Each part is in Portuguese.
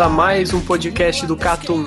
A mais um podcast do Catum.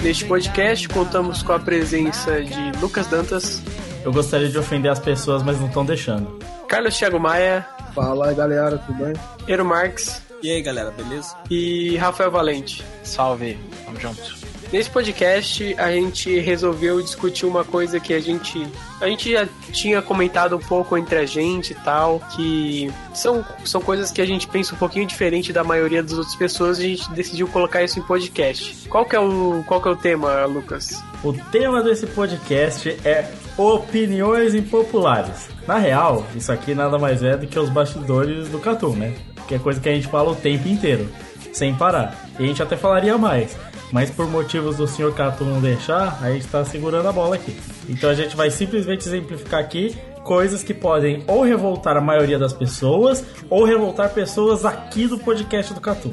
Neste podcast contamos com a presença de Lucas Dantas. Eu gostaria de ofender as pessoas, mas não estão deixando. Carlos Thiago Maia. Fala galera, tudo bem? Eero Marques. E aí galera, beleza? E Rafael Valente. Salve, vamos junto. Nesse podcast a gente resolveu discutir uma coisa que a gente a gente já tinha comentado um pouco entre a gente e tal, que são, são coisas que a gente pensa um pouquinho diferente da maioria das outras pessoas e a gente decidiu colocar isso em podcast. Qual que é o qual que é o tema, Lucas? O tema desse podcast é opiniões impopulares. Na real, isso aqui nada mais é do que os bastidores do Catum, né? Que é coisa que a gente fala o tempo inteiro, sem parar. E a gente até falaria mais mas por motivos do senhor Cato não deixar, a gente está segurando a bola aqui. Então a gente vai simplesmente exemplificar aqui coisas que podem ou revoltar a maioria das pessoas ou revoltar pessoas aqui do podcast do Catu.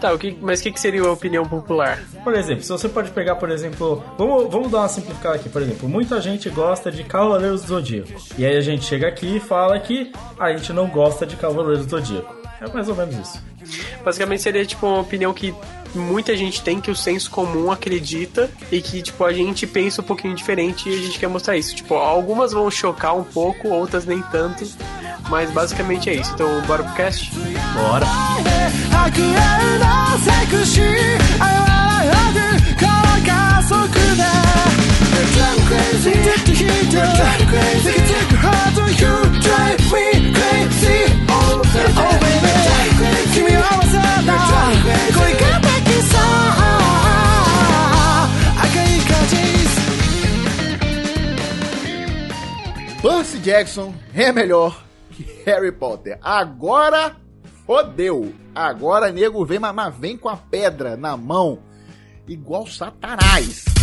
Tá, o que, mas o que, que seria a opinião popular? Por exemplo, se você pode pegar, por exemplo, vamos, vamos dar uma simplificada aqui, por exemplo, muita gente gosta de Cavaleiros do Zodíaco. E aí a gente chega aqui e fala que a gente não gosta de Cavaleiros do Zodíaco. É mais ou menos isso. Basicamente seria tipo uma opinião que muita gente tem que o senso comum acredita e que, tipo, a gente pensa um pouquinho diferente e a gente quer mostrar isso. Tipo, algumas vão chocar um pouco, outras nem tanto, mas basicamente é isso. Então, bora pro cast? Bora! Percy Jackson é melhor que Harry Potter. Agora fodeu. Agora nego vem, mas vem com a pedra na mão, igual Satanás.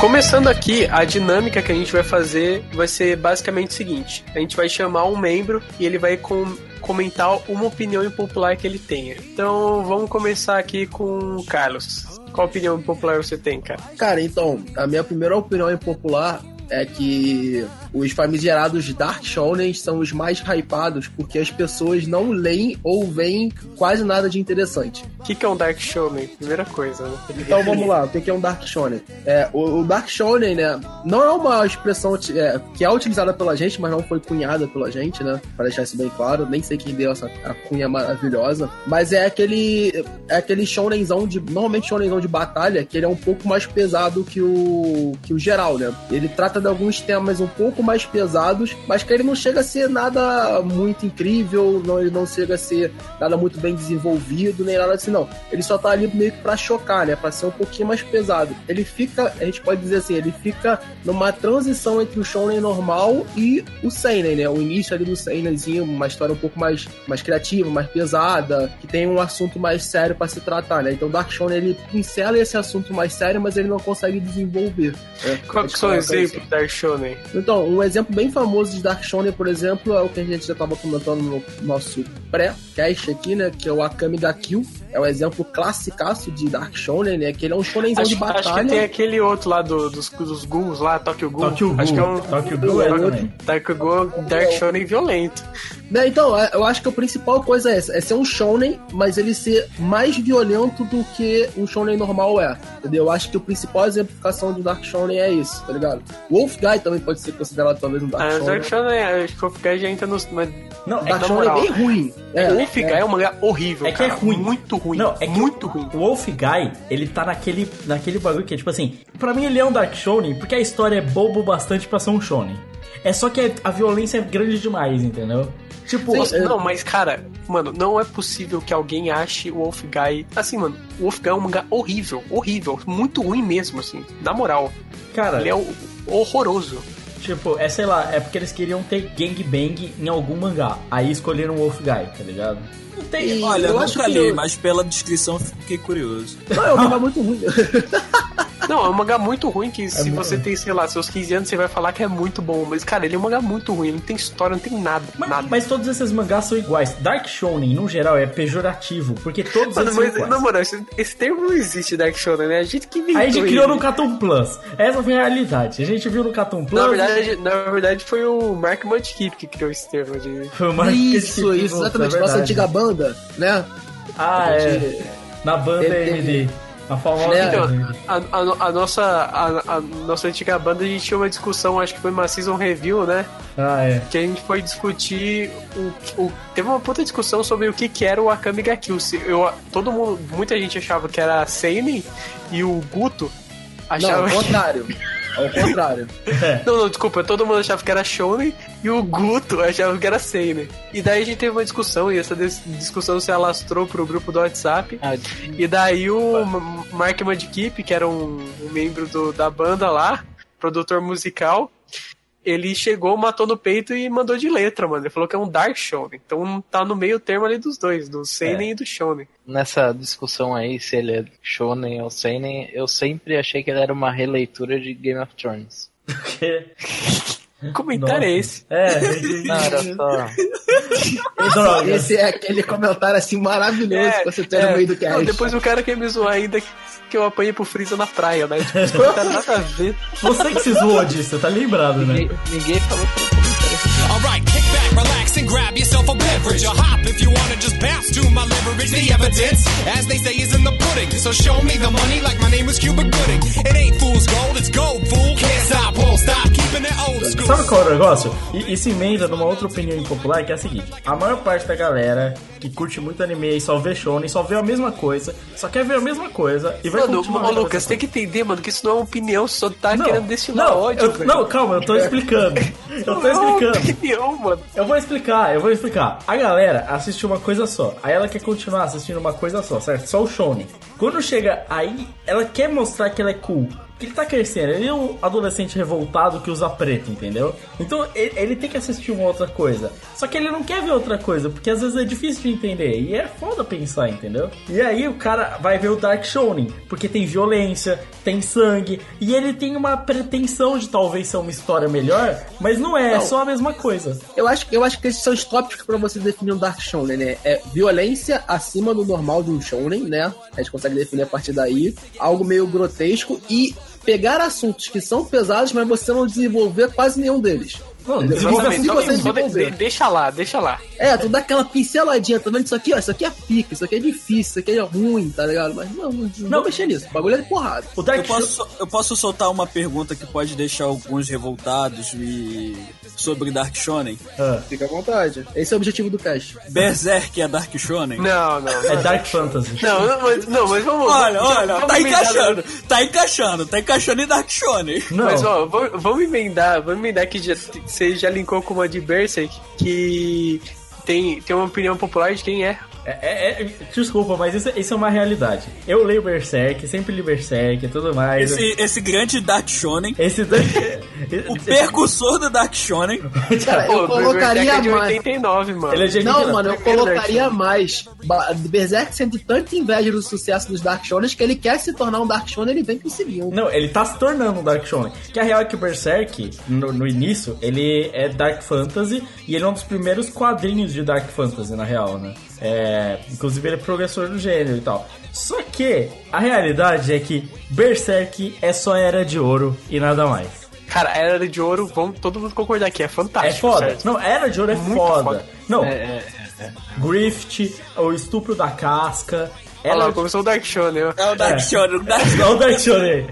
Começando aqui, a dinâmica que a gente vai fazer vai ser basicamente o seguinte: a gente vai chamar um membro e ele vai com, comentar uma opinião impopular que ele tenha. Então vamos começar aqui com o Carlos. Qual opinião impopular você tem, cara? Cara, então, a minha primeira opinião impopular é que os famigerados Dark Shonen são os mais hypados porque as pessoas não leem ou veem quase nada de interessante. O que, que é um Dark Shonen? Primeira coisa, né? Então vamos lá, o que é um Dark Shonen? É, o, o Dark Shonen, né, não é uma expressão é, que é utilizada pela gente, mas não foi cunhada pela gente, né? Para deixar isso bem claro, nem sei quem deu essa cunha maravilhosa, mas é aquele é aquele shonenzão de normalmente shonenzão de batalha que ele é um pouco mais pesado que o que o geral, né? Ele trata de alguns temas um pouco mais pesados, mas que ele não chega a ser nada muito incrível, não, ele não chega a ser nada muito bem desenvolvido, nem nada assim, não. Ele só tá ali meio que pra chocar, né? Pra ser um pouquinho mais pesado. Ele fica, a gente pode dizer assim, ele fica numa transição entre o shonen normal e o seinen, né? O início ali do seinenzinho, uma história um pouco mais, mais criativa, mais pesada, que tem um assunto mais sério para se tratar, né? Então Dark Shonen ele pincela esse assunto mais sério, mas ele não consegue desenvolver. Né? Qual que são exemplos de Dark Shonen? Então, um exemplo bem famoso de Dark Shonen, por exemplo, é o que a gente já estava comentando no nosso pré-cast aqui, né? Que é o Akame ga Kill, é o exemplo classicaço de Dark Shonen, né? Que ele é um shonenzão de Acho, batalha. acho que tem aquele outro lá do- dos, dos Ghouls lá, Tokyo Ghoul. Tokyo Acho que é um Tokyo Ghoul é também. Tokyo Ghoul Dark Shonen violento. Né, então, é- eu acho que a principal coisa é essa, é ser um shonen, mas ele ser mais violento do que um shonen normal é, entendeu? Eu acho que a principal exemplificação do Dark Shonen é isso, tá ligado? Wolf Guy também pode ser considerado talvez um Dark Ah, Shonen. Dark Shonen, acho que o Wolf Guy já entra no... Mas, Não, é Dark Shonen é bem ruim. É, o Wolf Guy é um mangá horrível, É que é cara. ruim. Muito ruim. Não, é muito ruim. O Wolf Guy, ele tá naquele, naquele bagulho que é tipo assim, pra mim ele é um Dark Shonen porque a história é bobo bastante pra ser um shonen. É só que a violência é grande demais, entendeu? Tipo, Sim, é- Não, mas cara, mano, não é possível que alguém ache o Wolf Guy. Assim, mano, o Wolf Guy é um mangá horrível, horrível, muito ruim mesmo, assim, na moral. cara, Ele é horroroso. Tipo, é sei lá, é porque eles queriam ter gangbang em algum mangá. Aí escolheram o Wolf Guy, tá ligado? Não tem. E- Olha, eu nunca que li, eu- mas pela descrição fiquei curioso. Não, é um mangá muito ruim. Não, é um mangá muito ruim que se muito- você tem, sei lá, seus 15 anos, você vai falar que é muito bom. Mas, cara, ele é um mangá muito ruim, não tem história, não tem nada. Mas, nada. mas todos esses mangás são iguais. Dark Shonen, no geral, é pejorativo, porque todos Mano, eles são mas, iguais. na moral, esse, esse termo não existe Dark Shonen, né? A gente que inventou Aí a gente criou ele. no Cartoon Plus. Essa foi a realidade. A gente viu no Cartoon Plus. Na verdade, na verdade, foi o Mark Mudkip que criou esse termo de. foi uma isso, isso, exatamente. Nossa antiga banda, né? Ah, é. Na banda Ele MD. A famosa. Né? Então, a, a- a nossa, a, a nossa antiga banda, a gente tinha uma discussão, acho que foi uma season review, né? Ah, é. Que a gente foi discutir o, o- teve uma puta discussão sobre o que, que era o Akame ga Kill. Se Eu, todo mundo, muita gente achava que era Seinen e o Guto Não, achava ao que... contrário. Ao contrário. Não, não, desculpa, todo mundo achava que era Shonen e o Guto achava que era Seinen. E daí a gente teve uma discussão e essa dis- discussão se alastrou pro grupo do WhatsApp. Ah, E daí o Mark Mudkip, que era um, um membro do- da banda lá, produtor musical, ele chegou, matou no peito e mandou de letra, mano. Ele falou que é um Dark Shonen. Então tá no meio termo ali dos dois, do Seinen e do Shonen. nessa discussão aí, se ele é shonen ou seinen, eu sempre achei que ele era uma releitura de Game of Thrones. Porque- Que comentário é esse? É, Não, era só... droga. Esse é aquele comentário assim maravilhoso que você tem no meio do Não, cast. depois o cara quer me zoar ainda que eu apanhei pro Freeza na praia, né? Tipo, esse comentário nada a ver. Você que se zoou disso, tá lembrado, né? Ninguém, ninguém falou. Alright, kick back, relax, and grab yourself a beverage. Or hop if you wanna just bounce to my leverage. The evidence, as they say, is in the pudding. So show me the money like my name was Cuba Gooding. It ain't fool's gold, it's gold, fool. Can't stop, won't stop, keeping it old school. Sabe qual é o negócio? E isso emenda numa outra opinião impopular, que é a seguinte: a maior parte da galera que curte muito anime e só vê shonen, só vê a mesma coisa, só quer ver a mesma coisa e vai Mano, continuar a Lucas, tem que entender, mano, que isso não é uma opinião, só tá Não, querendo destilar não, ódio, eu- não, calma, eu tô explicando. Eu tô explicando. mano. Eu vou explicar, eu vou explicar. A galera assiste uma coisa só. Aí ela quer continuar assistindo uma coisa só, certo? Só o shonen. Quando chega aí, ela quer mostrar que ela é cool. Porque ele tá crescendo, ele é um adolescente revoltado que usa preto, entendeu? Então ele, ele tem que assistir uma outra coisa. Só que ele não quer ver outra coisa, porque às vezes é difícil de entender. E é foda pensar, entendeu? E aí o cara vai ver o Dark Shonen, porque tem violência, tem sangue, e ele tem uma pretensão de talvez ser uma história melhor, mas não é, é só a mesma coisa. Eu acho, eu acho que esses são os tópicos pra você definir um Dark Shonen, né? É violência acima do normal de um Shonen, né? A gente consegue definir a partir daí. Algo meio grotesco e pegar assuntos que são pesados, mas você não desenvolver quase nenhum deles. Não, desenvolve só, de- de- deixa lá, deixa lá. É, tu dá aquela pinceladinha, tá vendo? Isso aqui, ó, isso aqui é pica, isso aqui é difícil, isso aqui é ruim, tá ligado? Mas não, não, não vou mexer nisso. O bagulho é de porrada. O Dark Eu posso, eu posso soltar uma pergunta que pode deixar alguns revoltados e sobre Dark Shonen? Ah, Fica à vontade. Esse é o objetivo do cast. Berserk é Dark Shonen? Não, não. é Dark Fantasy. Não, não, mas, não, mas vamos. Olha, vamos- olha, vamos tá emendar- encaixando, tá encaixando, tá encaixando em Dark Shonen. Não, Mas ó, vamos, vamos emendar, vamos emendar que já, você já linkou com uma de Berserk que tem, tem uma opinião popular de quem é. É, é- é- desculpa, mas isso, isso é uma realidade. Eu leio Berserk, sempre li Berserk e tudo mais. Esse, esse grande Dark Shonen, Esse Dark... o percussor do Dark Shonen, Cara, eu Pô, colocaria Berserk é de mais. 89, mano. Ele é de Não, 89. mano, eu colocaria mais. Berserk sente tanta inveja do sucesso dos Dark Shonens que ele quer se tornar um Dark Shonen ele vem conseguindo. Não, ele tá se tornando um Dark Shonen. Que a real é que o Berserk, no, no início, ele é Dark Fantasy e ele é um dos primeiros quadrinhos de Dark Fantasy, na real, né? É, É, inclusive ele é professor do gênero e tal. Só que a realidade é que Berserk é só era de ouro e nada mais. Cara, a Era de Ouro, vamos todo mundo concordar aqui, é É fantástico. foda. certo? Não, era de ouro é Muito foda. foda. Não, É, é, é. Grift, o estupro da casca. Olha Era lá, começou o Dark Shonen, ó. É o Dark É. Shonen, o Dark Não o Dark Shonen.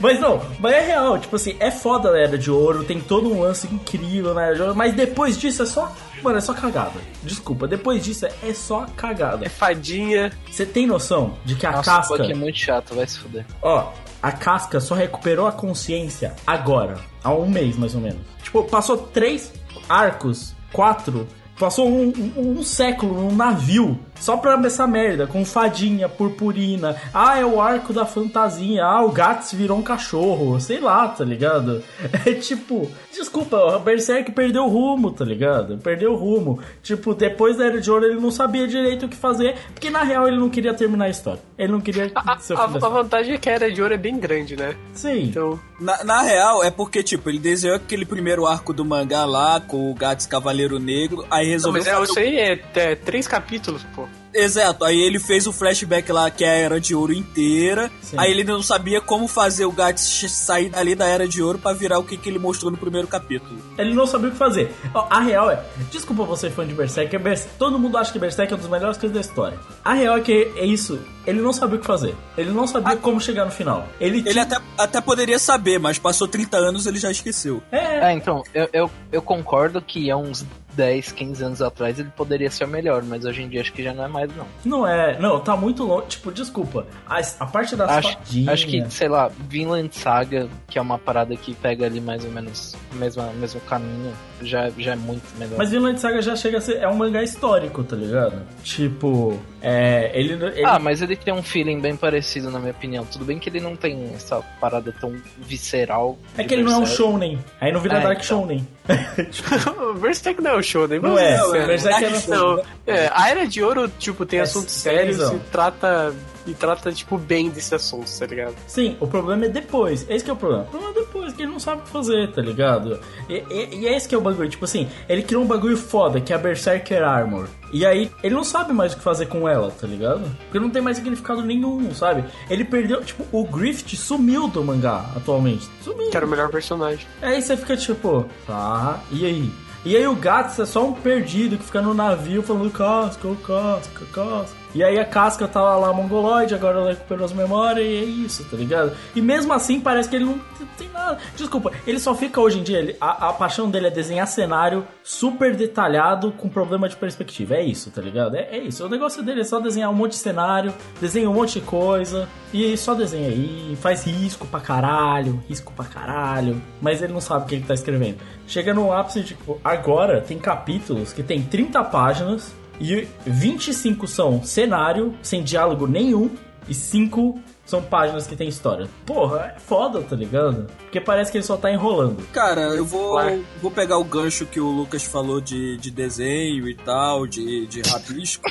Mas não, mas é real, tipo assim, é foda a Era de Ouro, tem todo um lance incrível na Era de Ouro, mas depois disso é só. Mano, é só cagada. Desculpa, depois disso é, é só cagada. É fadinha. Você tem noção de que a Nossa, casca. Buck é muito chato, vai se fuder. Ó, a casca só recuperou a consciência agora, há um mês mais ou menos. Tipo, passou três arcos, quatro, passou um, um- um século num navio só pra essa merda, com fadinha, purpurina. Ah, é o arco da fantasia. Ah, o Gats virou um cachorro, sei lá, tá ligado? É tipo, desculpa, o Berserk perdeu o rumo, tá ligado? Perdeu o rumo. Tipo, depois da Era de Ouro ele não sabia direito o que fazer, porque na real ele não queria terminar a história. Ele não queria A, a- a vantagem é que a Era de Ouro é bem grande, né? Sim. Então, Na, na real, é porque, tipo, ele desenhou aquele primeiro arco do mangá lá, com o Gats Cavaleiro Negro, aí não, resolveu mas é, fazer isso aí é, é três capítulos, pô. Exato, aí ele fez o flashback lá que é a Era de Ouro inteira. Sim. Aí ele não sabia como fazer o Gats sair dali da Era de Ouro pra virar o que, que ele mostrou no primeiro capítulo. Ele não sabia o que fazer. Ó, A real é, desculpa você fã de Berserk, é todo mundo acha que Berserk é uma das melhores coisas da história. A real é que é isso, ele não sabia o que fazer. Ele não sabia como chegar no final. Ele, Ele tinha- até, até poderia saber, mas passou 30 anos ele já esqueceu. É, É, então, eu, eu, eu concordo que há uns 10, 15 anos atrás ele poderia ser o melhor, mas hoje em dia acho que já não é mais, não. não é, não, tá muito longe, tipo, desculpa. A, a parte das Acho, fadinhas... acho que, sei lá, Vinland Saga, que é uma parada que pega ali mais ou menos o mesmo, mesmo caminho, já, já é muito melhor. Mas Vinland Saga já chega a ser, é um mangá histórico, tá ligado? Tipo, é, ele... ele Ah, mas ele tem um feeling bem parecido, na minha opinião. Tudo bem que ele não tem essa parada tão visceral. é que ele não é um shounen. Aí não vira É, Dark então. shounen. Berserk não é o Shonen, Não é, ser sinceros. Berserk é Dark não- Não, é, a Era de Ouro, tipo, tem É assuntos sérios, e trata, e trata, tipo, bem desse assunto, tá ligado? Sim, o problema é depois. Esse que é o problema. O problema é depois, que ele não sabe o que fazer, tá ligado? E, e, e é esse que é o bagulho. Tipo assim, ele criou um bagulho foda, que é a Berserker Armor. E aí, ele não sabe mais o que fazer com ela, tá ligado? Porque não tem mais significado nenhum, sabe? Ele perdeu, tipo, o Grift sumiu do mangá atualmente. Sumiu. Que era o melhor personagem. Aí você fica tipo, tá, e aí? E aí o Gats é só um perdido que fica no navio falando casca, ô casca, casca. E aí a casca tava lá mongoloide, agora ela recuperou as memórias e é isso, tá ligado? E mesmo assim parece que ele não tem- nada. Desculpa, ele só fica hoje em dia, ele- a, a paixão dele é desenhar cenário super detalhado com problema de perspectiva. É isso, tá ligado? É, é isso. O negócio dele é só desenhar um monte de cenário, desenha um monte de coisa e só desenha aí, faz risco pra caralho, risco pra caralho, mas ele não sabe o que ele tá escrevendo. Chega no ápice tipo, agora tem capítulos que tem 30 páginas e 25 são cenário, sem diálogo nenhum, e 5 são páginas que tem história. Porra, é foda, tá ligado? Porque parece que ele só tá enrolando. Cara, eu vou, Claro. vou pegar o gancho que o Lucas falou de, de desenho e tal, de, de rabisco.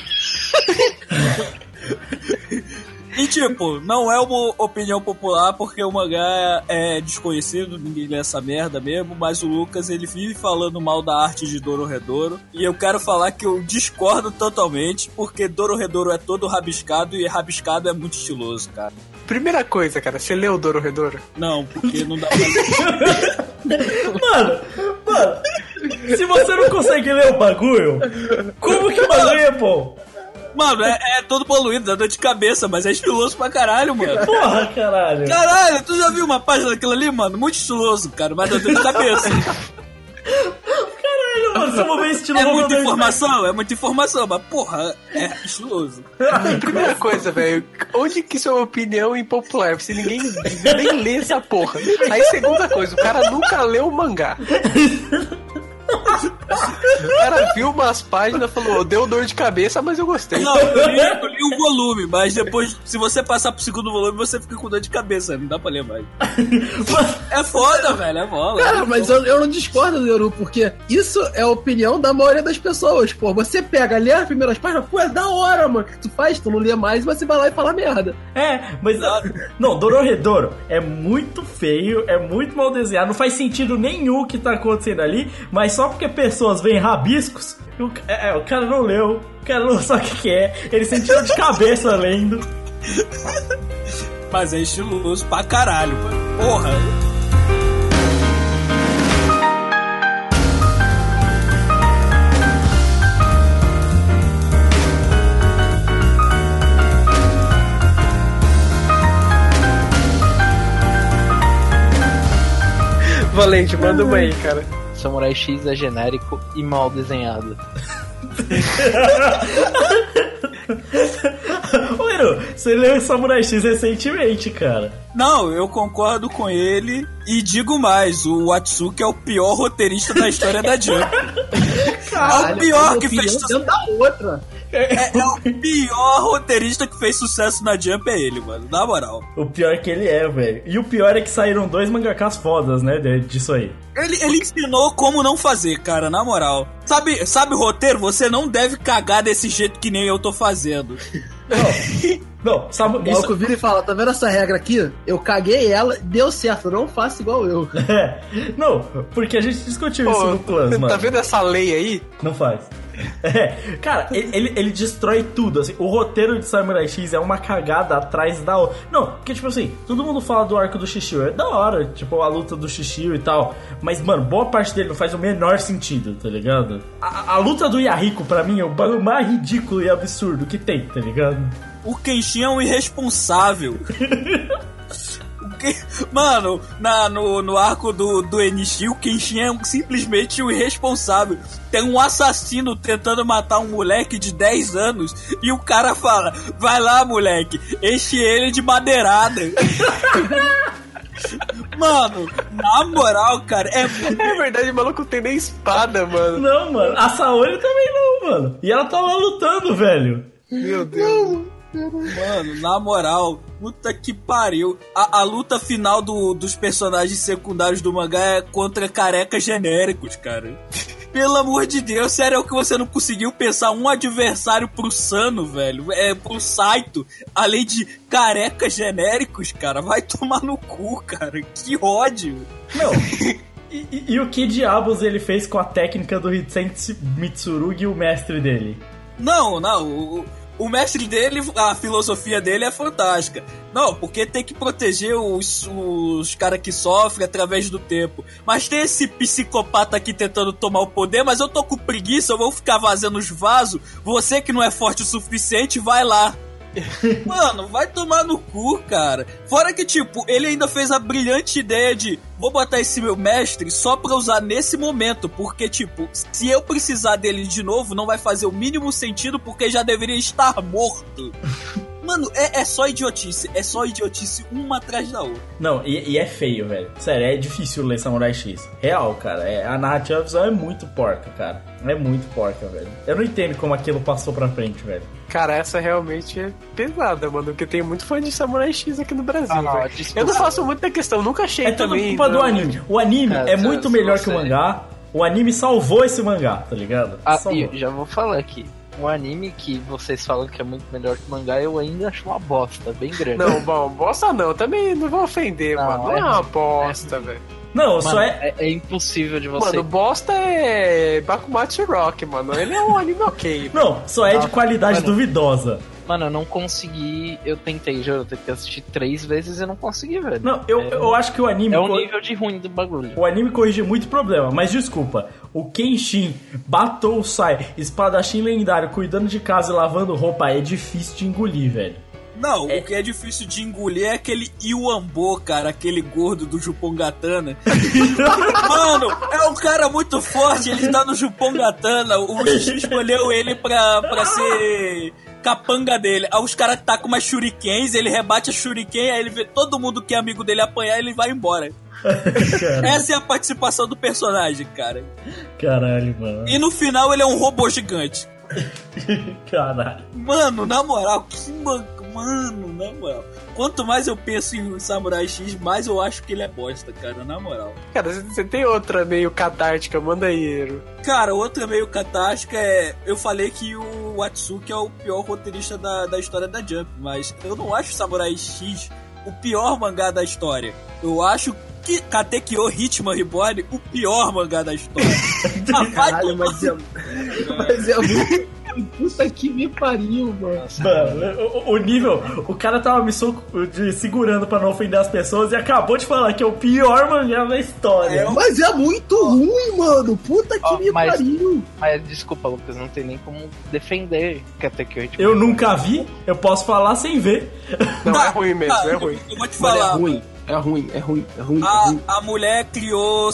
E tipo, não é uma opinião popular porque o mangá é desconhecido, ninguém lê essa merda mesmo, mas o Lucas ele vive falando mal da arte de Dororedoro e eu quero falar que eu discordo totalmente porque Dororedoro é todo rabiscado e rabiscado é muito estiloso, cara. Primeira coisa, cara, você leu Dororedoro? Não, porque não dá pra... Mano, mano, se você não consegue ler o bagulho, como que o bagulho é bom? Mano, é, é todo poluído, dá dor de cabeça, mas é estiloso pra caralho, mano. Porra, caralho. Caralho, tu já viu uma página daquilo ali, mano? Muito estiloso, cara, mas dá dor de cabeça. Caralho, mano, se eu vou ver estilo É muita ver- informação, é muita informação, mas porra, é estiloso. Primeira coisa, velho, onde que é uma opinião impopular? Se ninguém nem lê essa porra. Aí, segunda coisa, o cara nunca leu o mangá. O cara viu umas páginas e falou, deu dor de cabeça, mas eu gostei. Não, eu li, eu li o volume, mas depois, se você passar pro segundo volume, você fica com dor de cabeça, não dá pra ler mais. É foda, velho, é bola. Cara, mas eu, eu não discordo do Yoru, porque isso é a opinião da maioria das pessoas. Pô, você pega, lê as primeiras páginas, pô, é da hora, mano. Tu faz, tu não lê mais, você vai lá e fala merda. É, mas. Não, Dororedoro é muito feio, é muito mal desenhado, não faz sentido nenhum o que tá acontecendo ali, mas só porque pessoas veem rabiscos, o, é, é, o cara não leu, o cara não sabe o que, é, ele sentiu de cabeça lendo. Mas é estiloso pra caralho, mano. Porra. Valente, manda uma aí, cara. Samurai X é genérico e mal desenhado. Ô, você leu Samurai X recentemente, cara. Não, eu concordo com ele e digo mais, o Atsuki é o pior roteirista da história da Jump. é o pior que fez da outra. É, é o pior roteirista que fez sucesso na Jump é ele, mano. Na moral. O pior é que ele é, velho. E o pior é que saíram dois mangakas fodas, né, disso aí. Ele, ele ensinou como não fazer, cara, na moral. Sabe, sabe o roteiro? Você não deve cagar desse jeito que nem eu tô fazendo. Não, sabe, O maluco vira e fala, tá vendo essa regra aqui? Eu caguei ela, deu certo, não faço igual eu. É. Não, porque a gente discutiu isso Pô, no Plus, mano. tá vendo essa lei aí? Não faz. É, cara, ele, ele, ele destrói tudo, assim, o roteiro de Samurai X é uma cagada atrás da outra. Não, porque, tipo assim, todo mundo fala do arco do Shishio, é da hora, tipo, a luta do Shishio e tal, mas, mano, boa parte dele não faz o menor sentido, tá ligado? A, a luta do Yahiko, pra mim, é o bagulho mais ridículo e absurdo que tem, tá ligado? O Kenshin é um irresponsável. O que- Mano, na, no, no arco do, do Enishi, o Kenshin é um- simplesmente um irresponsável. Tem um assassino tentando matar um moleque de 10 anos e o cara fala: Vai lá, moleque, enche ele de madeirada. Mano, na moral, cara, é muito. É verdade, o maluco não tem nem espada, mano. Não, mano, a Saori também não, mano. E ela tá lá lutando, velho. Meu Deus. Mano, na moral, puta que pariu. A, a luta final do- dos personagens secundários do mangá é contra carecas genéricos, cara. Pelo amor de Deus, sério é que você não conseguiu pensar um adversário pro Sano, velho? É, pro Saito, além de carecas genéricos, cara. Vai tomar no cu, cara. Que ódio. Não. E, e- e o que diabos ele fez com a técnica do Hitsenshi Mitsurugi, o mestre dele? Não, não. O, o mestre dele, a filosofia dele é fantástica. Não, porque tem que proteger os, os caras que sofrem através do tempo. Mas tem esse psicopata aqui tentando tomar o poder, mas eu tô com preguiça, eu vou ficar vazando os vasos. Você que não é forte o suficiente, vai lá. Mano, vai tomar no cu, cara. Fora que, tipo, ele ainda fez a brilhante ideia de vou botar esse meu mestre só pra usar nesse momento, porque, tipo, se eu precisar dele de novo, não vai fazer o mínimo sentido, porque já deveria estar morto. Mano, é, é só idiotice, é só idiotice uma atrás da outra. Não, e, e é feio, velho. Sério, é difícil ler Samurai X. Real, cara. É, a narrativa visual é muito porca, cara. É muito porca, velho. Eu não entendo como aquilo passou pra frente, velho. Cara, essa realmente é pesada, mano. Porque tem muito fã de Samurai X aqui no Brasil, Ah, velho. Eu não faço muita questão, nunca achei É tudo também. culpa do não. anime. O anime É, é, muito melhor você- que o mangá. O anime salvou esse mangá, tá ligado? Ah, e já vou falar aqui. Um anime que vocês falam que é muito melhor que mangá, eu ainda acho uma bosta, bem grande. Não, bom, bosta não. Também não vou ofender, Não, mano. Não é é uma ruim. bosta, velho. Não, Mano, só é. é... é impossível de você. Mano, bosta é Bakumatsu Rock, mano. Ele é um anime ok. Não, só é de Nossa, qualidade mano. duvidosa. Mano, eu não consegui. Eu tentei, já eu tentei assistir três vezes e não consegui, velho. Não, eu, É- eu acho que o anime. É o co- nível de ruim do bagulho. O anime corrige muito problema, mas desculpa. O Kenshin, Batou Sai, espadachim lendário, cuidando de casa e lavando roupa é difícil de engolir, velho. Não, o que é difícil de engolir é aquele Iwambo, cara, aquele gordo do Jupongatana. Mano, é um cara muito forte, ele tá no Jupongatana, o Xixi escolheu ele pra, pra ser capanga dele. Aí os caras tacam umas shurikens, ele rebate a shuriken, aí ele vê todo mundo que é amigo dele apanhar ele vai embora. Essa é a participação do personagem, cara. Caralho, mano. E no final ele é um robô gigante. Caralho. Mano, na moral, que man... Mano, na moral. Quanto mais eu penso em Samurai X, mais eu acho que ele é bosta, cara, na moral. Cara, você- tem outra meio catártica, manda aí, Ero. Cara, outra meio catástica é. Eu falei que o Atsuki é o pior roteirista da, da história da Jump, mas eu não acho Samurai X o pior mangá da história. Eu acho que Katekyo Hitman Reborn, o pior mangá da história. Ah, Caralho, mas é, mas é muito. Puta que me pariu, mano. Mano, o, o nível, o cara tava me de- segurando pra não ofender as pessoas e acabou de falar que é o pior mangá da história. Mas é muito ruim, mano. Puta que Ó, me mas- pariu. Mas desculpa, Lucas, não tem nem como defender Katekyo. Eu nunca vi, eu posso falar sem ver. Não, é ruim mesmo, tá, é ruim. Eu vou te é falar. ruim. É ruim, é ruim, é ruim. É A, ruim. a mulher criou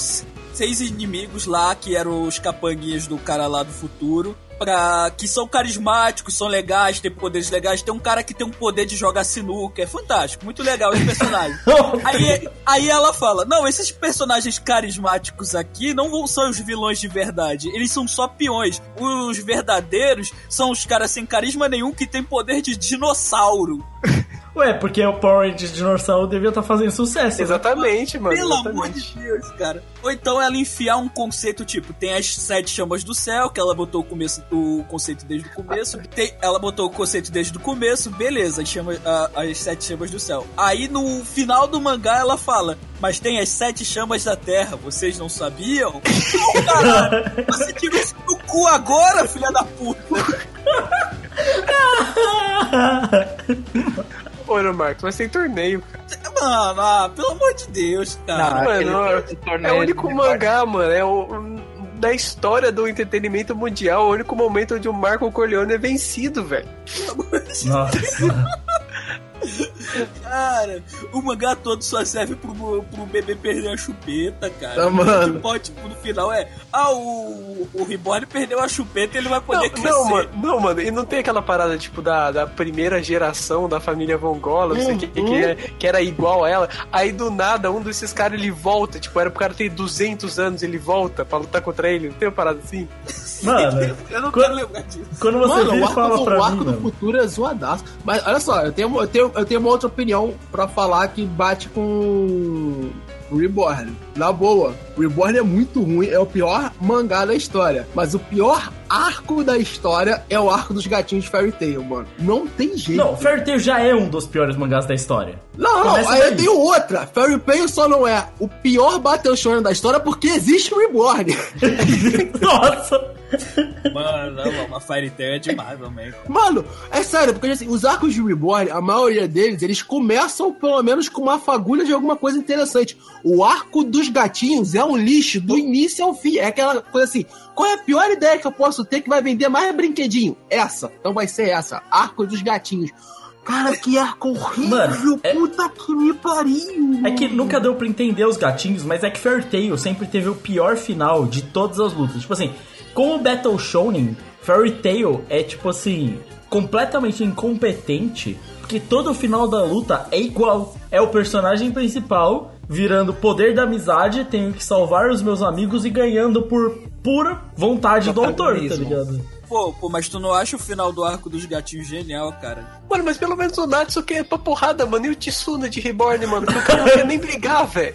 seis inimigos lá, que eram os capanguinhas do cara lá do futuro. Pra, que são carismáticos, são legais, têm poderes legais. Tem um cara que tem um poder de jogar sinuca. É fantástico, muito legal esse personagem. aí, aí ela fala: Não, esses personagens carismáticos aqui não vão são os vilões de verdade. Eles são só peões. Os verdadeiros são os caras sem carisma nenhum que tem poder de dinossauro. Ué, porque o Power Rangers de Dinossauro devia estar fazendo sucesso. né? Exatamente, mano. Pelo amor exatamente. de Deus, cara. Ou então ela enfiar um conceito tipo, tem as sete chamas do céu, que ela botou o, começo, o conceito desde o começo. Tem, ela botou o conceito desde o começo, beleza, as, chama, a- as sete chamas do céu. Aí no final do mangá ela fala, mas tem as sete chamas da terra, vocês não sabiam? Não, caralho, você tirou isso do cu agora, filha da puta. Ana Marcos, mas tem torneio, cara. Mano, ah, pelo amor de Deus, cara. Não, Mano, esse É o único mangá, mano. É o. Da história do entretenimento mundial, o único momento onde o Marco Corleone é vencido, velho. Nossa. Cara, o mangá todo só serve pro, pro bebê perder a chupeta, cara. Ah, mano. Tipo, tipo, no final é. Ah, o, o Reborn perdeu a chupeta ele vai poder Não, crescer. não, mano, não, mano, e não tem aquela parada, tipo, da, da primeira geração da família Von Gola, não sei o que, que, é- que era igual a ela. Aí do nada, um desses caras ele volta, tipo, era pro cara ter 200 anos, ele volta pra lutar contra ele. Não tem uma parada assim? Mano, Eu não quando- quero lembrar disso. quando você Mano, vira o arco, fala do, pra o mim, arco do mano. futuro é zoadaço. Mas olha só, eu tenho, eu, tenho, eu tenho uma outra opinião pra falar que bate com Reborn. Na boa, o Reborn é muito ruim, é o pior mangá da história. Mas o pior arco da história é o arco dos gatinhos de Fairy Tail, mano. Não tem jeito. Não, Fairy Tail já é um dos piores mangás da história. Não, não, aí eu tenho outra. Fairy Tail só não é o pior Battle Shonen da história porque existe o Reborn. Nossa! Mano, não, uma Fairy Tail é demais também. Mano, é sério, porque assim, os arcos de Reborn, a maioria deles, eles começam pelo menos com uma fagulha de alguma coisa interessante. O arco dos gatinhos é um lixo do início ao fim. É aquela coisa assim, qual é a pior ideia que eu posso ter que vai vender mais brinquedinho? Essa. Então vai ser essa. Arco dos gatinhos. Cara, que arco horrível, Mano, é- puta que me pariu. É que nunca deu pra entender os gatinhos, mas é que Fairy Tail sempre teve o pior final de todas as lutas. Tipo assim, com o Battle Shonen, Fairy Tail é tipo assim, completamente incompetente, porque todo o final da luta é igual. É o personagem principal virando poder da amizade, tenho que salvar os meus amigos e ganhando por pura vontade do autor, tá ligado? Pô, pô, mas tu não acha o final do arco dos gatinhos genial, cara? Mano, mas pelo menos o Natsuki é pra porrada, mano. E o Tsuna de Reborn, mano, que o cara não quer nem brigar, velho.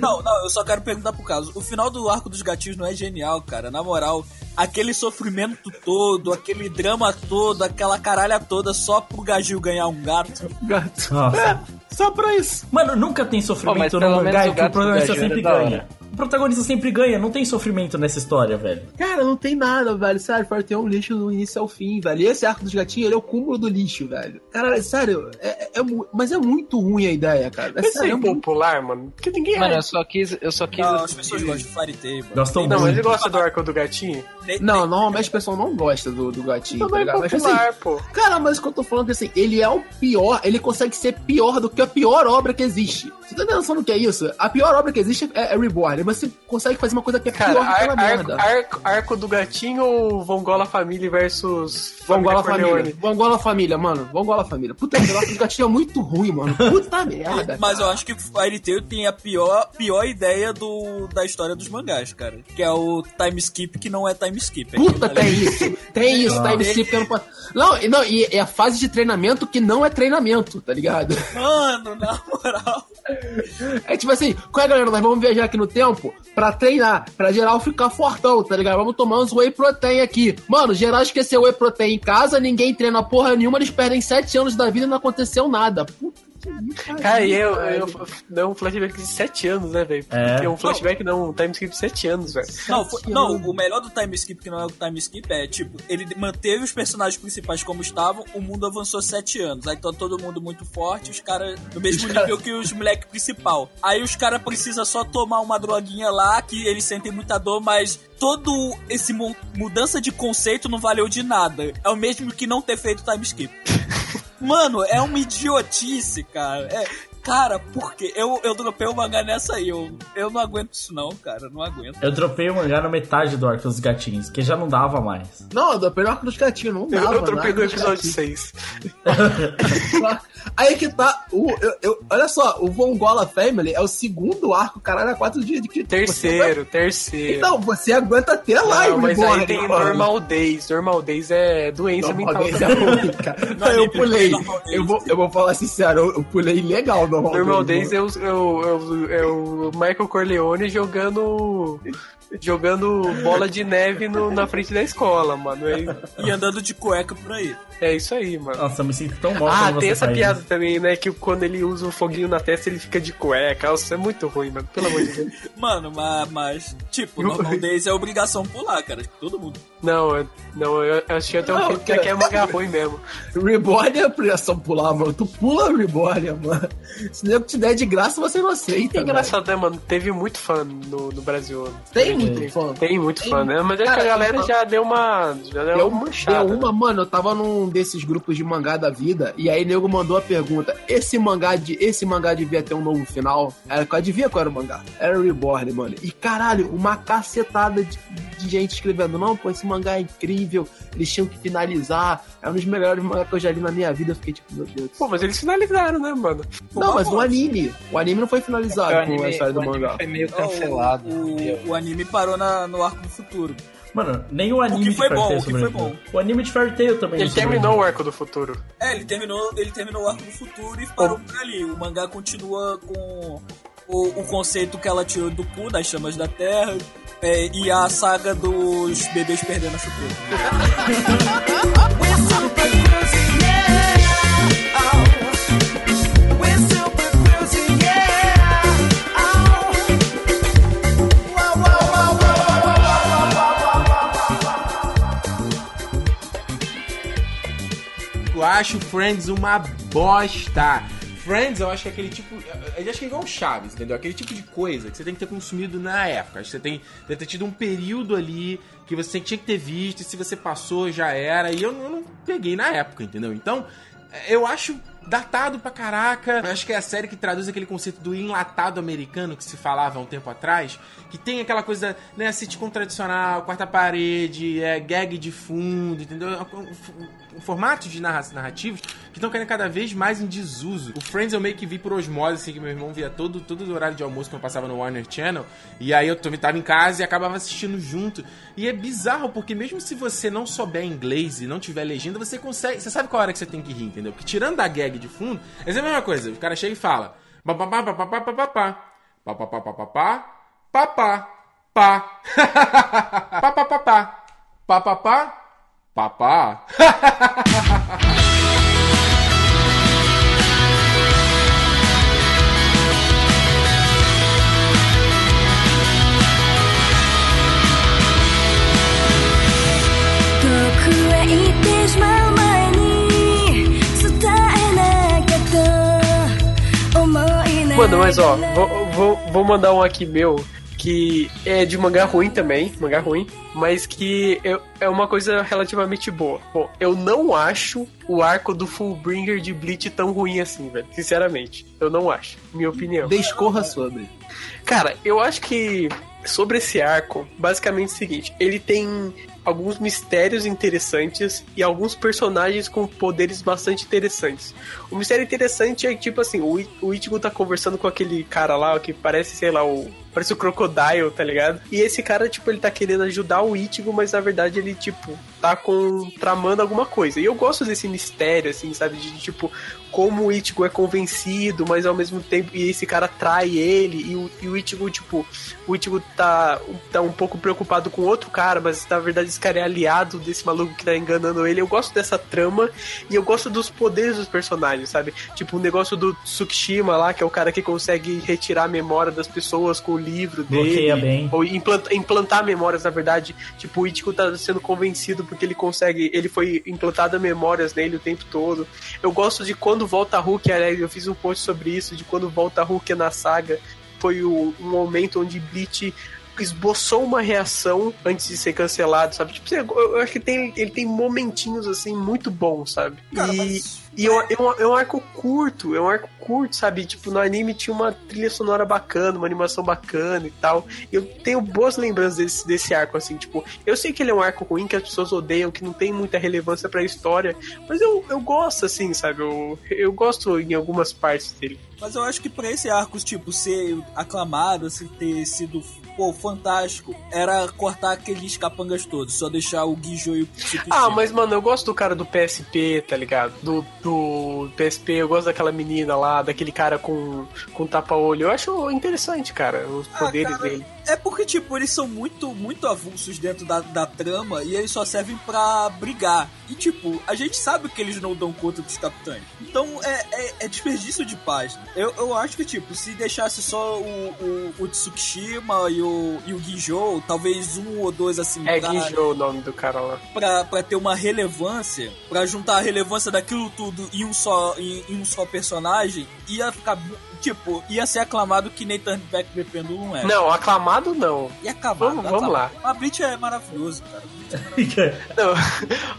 Não, não, eu só quero perguntar pro caso. O final do arco dos gatinhos não é genial, cara. Na moral, aquele sofrimento todo, aquele drama todo, aquela caralha toda só pro Gagil ganhar um gato. Gato. Nossa. Só pra isso. Mano, nunca tem sofrimento pelo no menos mangá o que o protagonista Gajura é sempre ganha. O protagonista sempre ganha, não tem sofrimento nessa história, velho. Cara, não tem nada, velho. Sério, Tail é um lixo do início ao fim, velho. E esse arco dos gatinhos, ele é o cúmulo do lixo, velho. Cara, sério, é, é- é mas é muito ruim a ideia, cara. É Isso é sério, é muito... mano. Porque ninguém Mano, é. eu só quis. Eu só quis. Não, as pessoas gostam de Fairy Tail, mano. Gostam Não, mas ele gosta do arco do gatinho. Não, normalmente o pessoal não gosta do, do gatinho, Não tá é ligado? Mas assim, popular, pô. cara, mas o que eu tô falando é que assim, ele é o pior, ele consegue ser pior do que a pior obra que existe. Você tá noção do que é isso? A pior obra que existe é, é Reborn, mas você consegue fazer uma coisa que é Cara, pior do que ar- merda. arco, arco do gatinho ou Vongola Família versus Vangola Corleone? Família. Vangola Família, mano. Vangola Família. Puta merda, o arco dos gatinhos é muito ruim, mano. Puta merda. Mas eu acho que Fairy Tail tem a pior, pior ideia do, da história dos mangás, cara. Que é o time skip que não é time skip. Puta, Aquilo ali- tem isso. Tem isso, Ah. time skip que eu não posso. Não, e- não, e é a fase de treinamento que não é treinamento, tá ligado? Mano, na moral. É tipo assim, qual é, galera? Nós vamos viajar aqui no tempo pra treinar, pra geral ficar fortão, tá ligado? Vamos tomar uns whey protein aqui. Mano, geral esqueceu whey protein em casa, ninguém treina porra nenhuma, eles perdem sete anos da vida e não aconteceu nada. Puta Cara, e eu, eu, deu um flashback de 7 anos, né, velho? É. Um flashback, não, um time skip de 7 anos, velho. Não, não, o melhor do time skip, que não é o time skip, é tipo, ele manteve os personagens principais como estavam, o mundo avançou sete anos. Aí tá todo mundo muito forte, os caras no mesmo Os nível que os moleque principal. Aí os caras precisam só tomar uma droguinha lá, que eles sentem muita dor, mas todo esse mu- mudança de conceito não valeu de nada. É o mesmo que não ter feito time skip. Mano, é uma idiotice, cara. É, cara, por quê? Eu, eu dropei o mangá nessa aí. Eu, eu não aguento isso, não, cara. Não aguento. Eu dropei o mangá na metade do arco dos gatinhos, que já não dava mais. Não, eu dropei no arco dos gatinhos, não Eu, dava. eu tropei no no arco dos episódio gatinhos. 6. Aí que tá. O, eu, eu- olha só, o Vongola Family é o segundo arco, caralho, é quatro dias de que Terceiro, terceiro. Então, você aguenta até lá, Não, mas Reborn, aí tem mano. Normal Days. Normal Days é doença Normal mental Days é ruim, cara. Não, eu pulei. Eu vou, eu vou falar sincero, eu, pulei legal Normal, Normal Days. Days é é, o, é, o, é o Michael Corleone jogando. Jogando bola de neve no- na frente da escola, mano. E andando de cueca por aí. é isso aí, mano. Nossa, eu me sinto tão mal Ah, tem essa piada isso. também, né? Que quando ele usa o foguinho na testa, ele fica de cueca. Nossa, é muito ruim, mano. Pelo amor de Deus. Mano, mas, mas tipo, normal days é obrigação pular, cara. Todo mundo. Não, eu- não, eu achei até um Não, tempo que é mangá ruim mesmo. Reborn é obrigação pular, mano. Tu pula Reborn, mano. Se nego te der de graça, você não aceita. É engraçado, né, mano? Teve muito fã no, no Brasil. velho. Tem muito fã. Tem muito fã, né? Mas é que a galera já deu uma. Já deu Deu, uma manchada. deu uma, mano, eu tava num desses grupos de mangá da vida, e aí nego mandou a pergunta: esse mangá, de, esse mangá devia ter um novo final? Era, adivinha qual era o mangá? Era Reborn, mano. E caralho, uma cacetada de, de gente escrevendo: não, pô, esse mangá é incrível, eles tinham que finalizar, é um dos melhores mangá que eu já li na minha vida. Eu fiquei tipo, meu Deus. Pô, mas eles finalizaram, né, mano? não, mas no anime. O anime não foi finalizado O com anime, a história do o anime mangá. foi meio cancelado. O, o anime parou na- no arco do futuro. Mano, nem o anime que foi de Fairy bom, Tail o que foi sobreviveu. O anime de Fairy Tail também Ele terminou o arco do futuro. É, ele terminou, ele terminou o arco do futuro e parou por ali. O mangá continua com o, o conceito que ela tirou do cu, das chamas da terra, é, e a saga dos bebês perdendo a chuteira. Eu acho Friends uma bosta. Friends, eu acho que é aquele tipo. Eu acho que é igual o Chaves, entendeu? Aquele tipo de coisa que você tem que ter consumido na época. Acho que você tem deve ter tido um período ali que você tinha que ter visto, e se você passou, já era. E eu, eu não peguei na época, entendeu? Então, eu acho datado pra caraca. Acho que é a série que traduz aquele conceito do enlatado americano que se falava há um tempo atrás. Que tem aquela coisa, né, sitcom tradicional, quarta parede, é, gag de fundo, entendeu? Um, um- um formato de narra narrativos que estão caindo cada vez mais em desuso. O Friends eu meio que vi por osmose, assim, que meu irmão via todo, todo o horário de almoço que eu passava no Warner Channel. E aí eu tava em casa e acabava assistindo junto. E é bizarro, porque mesmo se você não souber inglês e não tiver legenda, você consegue. Você sabe qual hora que você tem que rir, entendeu? Porque tirando da gag de fundo, é a mesma coisa. O cara chega e fala. Papapá, papapá, papapá. Papapá, papapá. Papá. Pá. Papapá. Papapá. Papá. Mano, mas ó, vou, vou, vou mandar um aqui meu que é de mangá ruim também, mangá ruim, mas que é, é uma coisa relativamente boa. Bom, eu não acho o arco do Fullbringer de Bleach tão ruim assim, velho. Sinceramente, eu não acho. Minha opinião. Descorra sobre. Cara, eu acho que sobre esse arco, basicamente é o seguinte: ele tem alguns mistérios interessantes e alguns personagens com poderes bastante interessantes. O mistério interessante é tipo assim, o, I- o Ichigo tá conversando com aquele cara lá, que parece, sei lá, o, parece o Crocodile, tá ligado? E esse cara, tipo, ele tá querendo ajudar o Ichigo, mas na verdade ele, tipo, tá com tramando alguma coisa. E eu gosto desse mistério, assim, sabe? De, tipo, como o Ichigo é convencido, mas ao mesmo tempo, e esse cara trai ele, e o, e o Ichigo, tipo, o Ichigo tá, tá um pouco preocupado com outro cara, mas na verdade esse cara é aliado desse maluco que tá enganando ele. Eu gosto dessa trama e eu gosto dos poderes dos personagens, sabe? Tipo, o negócio do Tsukishima lá, que é o cara que consegue retirar a memória das pessoas com o livro dele. Bloqueia bem. Ou implantar, implantar memórias, na verdade. Tipo, o Ichigo tá sendo convencido porque ele consegue. Ele foi implantado memórias nele o tempo todo. Eu gosto de quando volta a Hulk, aliás, eu fiz um post sobre isso, de quando volta Hulk na saga. Foi o, um momento onde Bleach esboçou uma reação antes de ser cancelado, sabe? Tipo, eu, acho que tem, ele tem momentinhos assim muito bons, sabe? Cara, e mas- e é um, é, um, é um arco curto, é um arco curto, sabe? Tipo, no anime tinha uma trilha sonora bacana, uma animação bacana e tal. Eu tenho boas lembranças desse, desse arco, assim, tipo, eu sei que ele é um arco ruim, que as pessoas odeiam, que não tem muita relevância pra história, mas eu, eu gosto, assim, sabe? Eu, eu gosto em algumas partes dele. Mas eu acho que pra esse arco, tipo, ser aclamado, assim, ter sido, pô, fantástico, era cortar aqueles capangas todos, só deixar o Guijo e o Tsukishima. Ah, mas, mano, eu gosto do cara do PSP, tá ligado? Do, do PSP, eu gosto daquela menina lá, daquele cara com, com tapa-olho. Eu acho interessante, cara, os Ah, poderes cara, dele. É porque, tipo, eles são muito, muito avulsos dentro da, da trama e eles só servem pra brigar. E, tipo, a gente sabe que eles não dão conta dos capitães. Então, é, é, é desperdício de página. Eu, eu acho que, tipo, se deixasse só o, o, o Tsukishima e o, e o Guijou, talvez um ou dois, assim, É pra, Guijo o nome do cara lá. pra, pra ter uma relevância, pra juntar a relevância daquilo tudo em um só, em, em um só personagem, ia ficar, tipo, ia ser aclamado que nem Turn Back the Pendulum é. Não, aclamado não. E acabar. Vamos- vamos lá. A Bleach é maravilhoso, cara. É Não.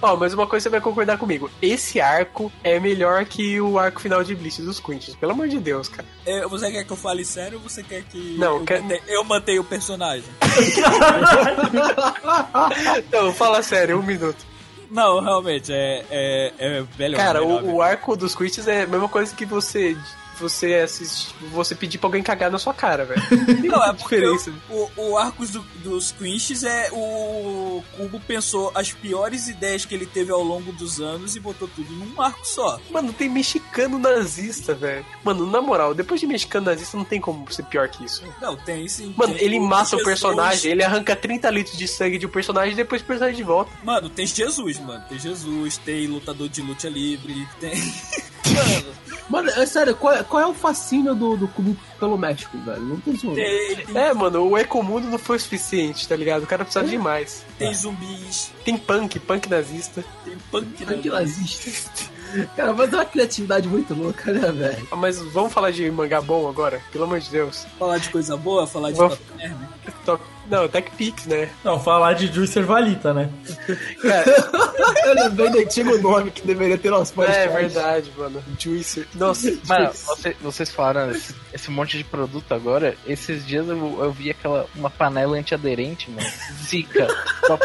Ó, mas uma coisa você vai concordar comigo. Esse arco é melhor que o arco final de Bleach dos Quinches. Pelo amor de Deus, cara. É, você quer que eu fale sério ou você quer que Não, eu, quer- mantenha, eu mantenha o personagem? Não, fala sério, um minuto. Não, realmente, é, é, é melhor. Cara, melhor, o, o arco dos Quinches é a mesma coisa que você. Você assiste, você pedir pra alguém cagar na sua cara, velho. Não, é diferença. o, o arco do- dos Quinches é o Cubo pensou as piores ideias que ele teve ao longo dos anos e botou tudo num arco só. Mano, tem mexicano nazista, velho. Mano, na moral, depois de mexicano nazista não tem como ser pior que isso. Não, tem sim. Mano, tem ele mata o Jesus. personagem, ele arranca 30 litros de sangue de um personagem e depois o personagem de volta. Mano, tem Jesus, mano. Tem Jesus, tem lutador de luta livre, tem. mano, Mano, é sério, qual, é- qual é o fascínio do, do clube pelo México, velho? Não tem tem, É, mano, o Ecomundo não foi o suficiente, tá ligado? O cara precisa de mais. tem zumbis, Tem punk, punk nazista. tem punk, né? nazista. Cara, mas é uma criatividade muito louca, né, velho? Ah, Mas vamos falar de mangá bom agora? Pelo amor de Deus. Falar de coisa boa, falar de Vamos- Top Term. Top- Não, Tech Pix, né? Não, falar de Juicer Valita, né? Cara, Eu lembrei do antigo nome que deveria ter nosso é podcast. verdade, mano. Juicer. Nossa, Mano, você- vocês falaram esse, esse monte de produto agora. Esses dias eu, eu vi aquela uma panela antiaderente, mano. Zica. Só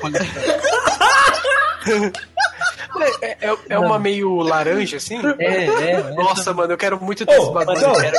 É, é, é uma meio laranja, assim? É, é. Nossa, mano, eu quero muito ter ô, Eu quero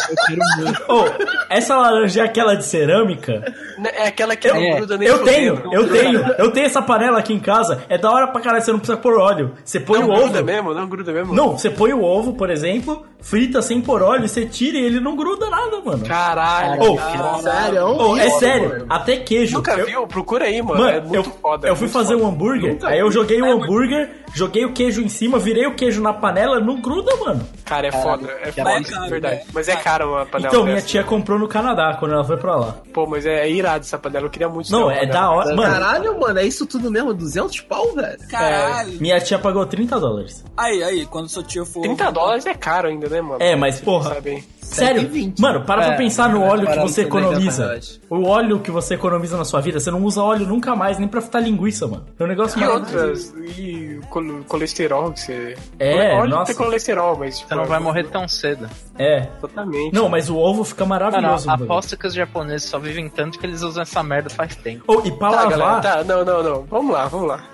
muito. ô, essa laranja é aquela de cerâmica? É aquela que não É, gruda nem Eu tenho, eu tenho, eu tenho essa panela aqui em casa. É da hora pra caralho, você não precisa pôr óleo. Você põe Não o ovo. gruda mesmo, não gruda mesmo. Não, você põe o ovo, por exemplo, frita sem pôr óleo, você tira e ele não gruda nada, mano. Caralho. Ô, cara. Sério? Ô, é sério, mano. até queijo. Nunca Eu- viu? Procura aí, mano. Mano, é muito eu, foda. eu é fui fazer foda. um hambúrguer, Nunca aí eu joguei o É, hambúrguer, joguei o queijo em cima, virei o queijo na panela, não gruda, mano. Cara, é foda. É que foda, é caro, é verdade. né? Mas é caro uma panela Então, minha tia comprou no Canadá quando ela foi pra lá. Pô, mas é, é irado essa panela. Eu queria muito Não, é panela. da hora. Mano, Caralho, mano, é isso tudo mesmo? 200 pau, velho? Caralho. minha tia pagou 30 dólares. Aí, aí, quando seu tio for. 30 dólares é caro ainda, né, mano? É, mas porra, Sabe? sério, 120. mano, para pra É, pensar no mais óleo que você que 90 economiza. O óleo que você economiza na sua vida, você não usa óleo nunca mais, nem pra fritar linguiça, mano. É um negócio E outras. E col- colesterol que você. É, Óleo nossa. tem colesterol, mas. tipo, Você não vai morrer tão cedo. É. Exatamente. Não, mas o ovo fica maravilhoso. no bagulho. aposto que os japoneses só vivem tanto que eles usam essa merda faz tempo. Oh, e pra Tá, lavar. galera, tá, não, não, não. Vamos lá, vamos lá.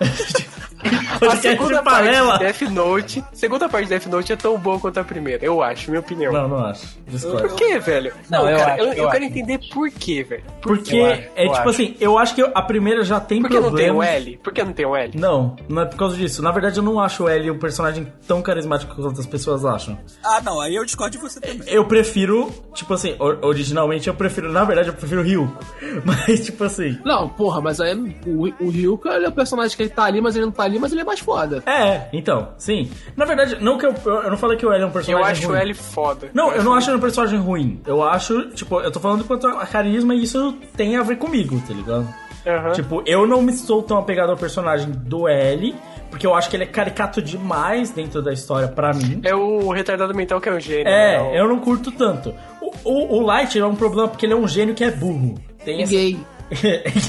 A segunda parte panela. de Death Note, a segunda parte de Death Note é tão boa quanto a primeira, eu acho, minha opinião. Não, não acho. Discordo. Por quê, velho? Não, eu cara, acho, eu, eu eu quero acho. entender por quê, velho. Porque Eu acho, é tipo acho. assim, eu acho que a primeira já tem Por que não tem o. L? Por que não tem o L? Não, não é por causa disso. Na verdade, eu não acho o L um personagem tão carismático quanto as pessoas acham. Ah, não, aí eu discordo de você também. Eu prefiro, tipo assim, or- originalmente eu prefiro, na verdade, eu prefiro o Ryuko. Mas, tipo assim. Não, porra, mas aí o, o Ryuka, ele é o personagem que ele tá ali, mas ele não tá ali, mas ele é mais foda. É, então, sim. Na verdade, não que eu, eu não falei que o L é um Eu personagem acho ruim. o L foda. Não, eu não acho ele um personagem ruim. Eu acho, tipo, eu tô falando quanto a carisma e isso tem a ver comigo, tá ligado? Aham. Tipo, eu não me sou tão apegado ao personagem do L, porque eu acho que ele é caricato demais dentro da história pra mim. É o retardado mental que é o gênio. né? É, eu não curto tanto. O, o, o Light é um problema porque ele é um gênio que é burro. Tem E essa... gay.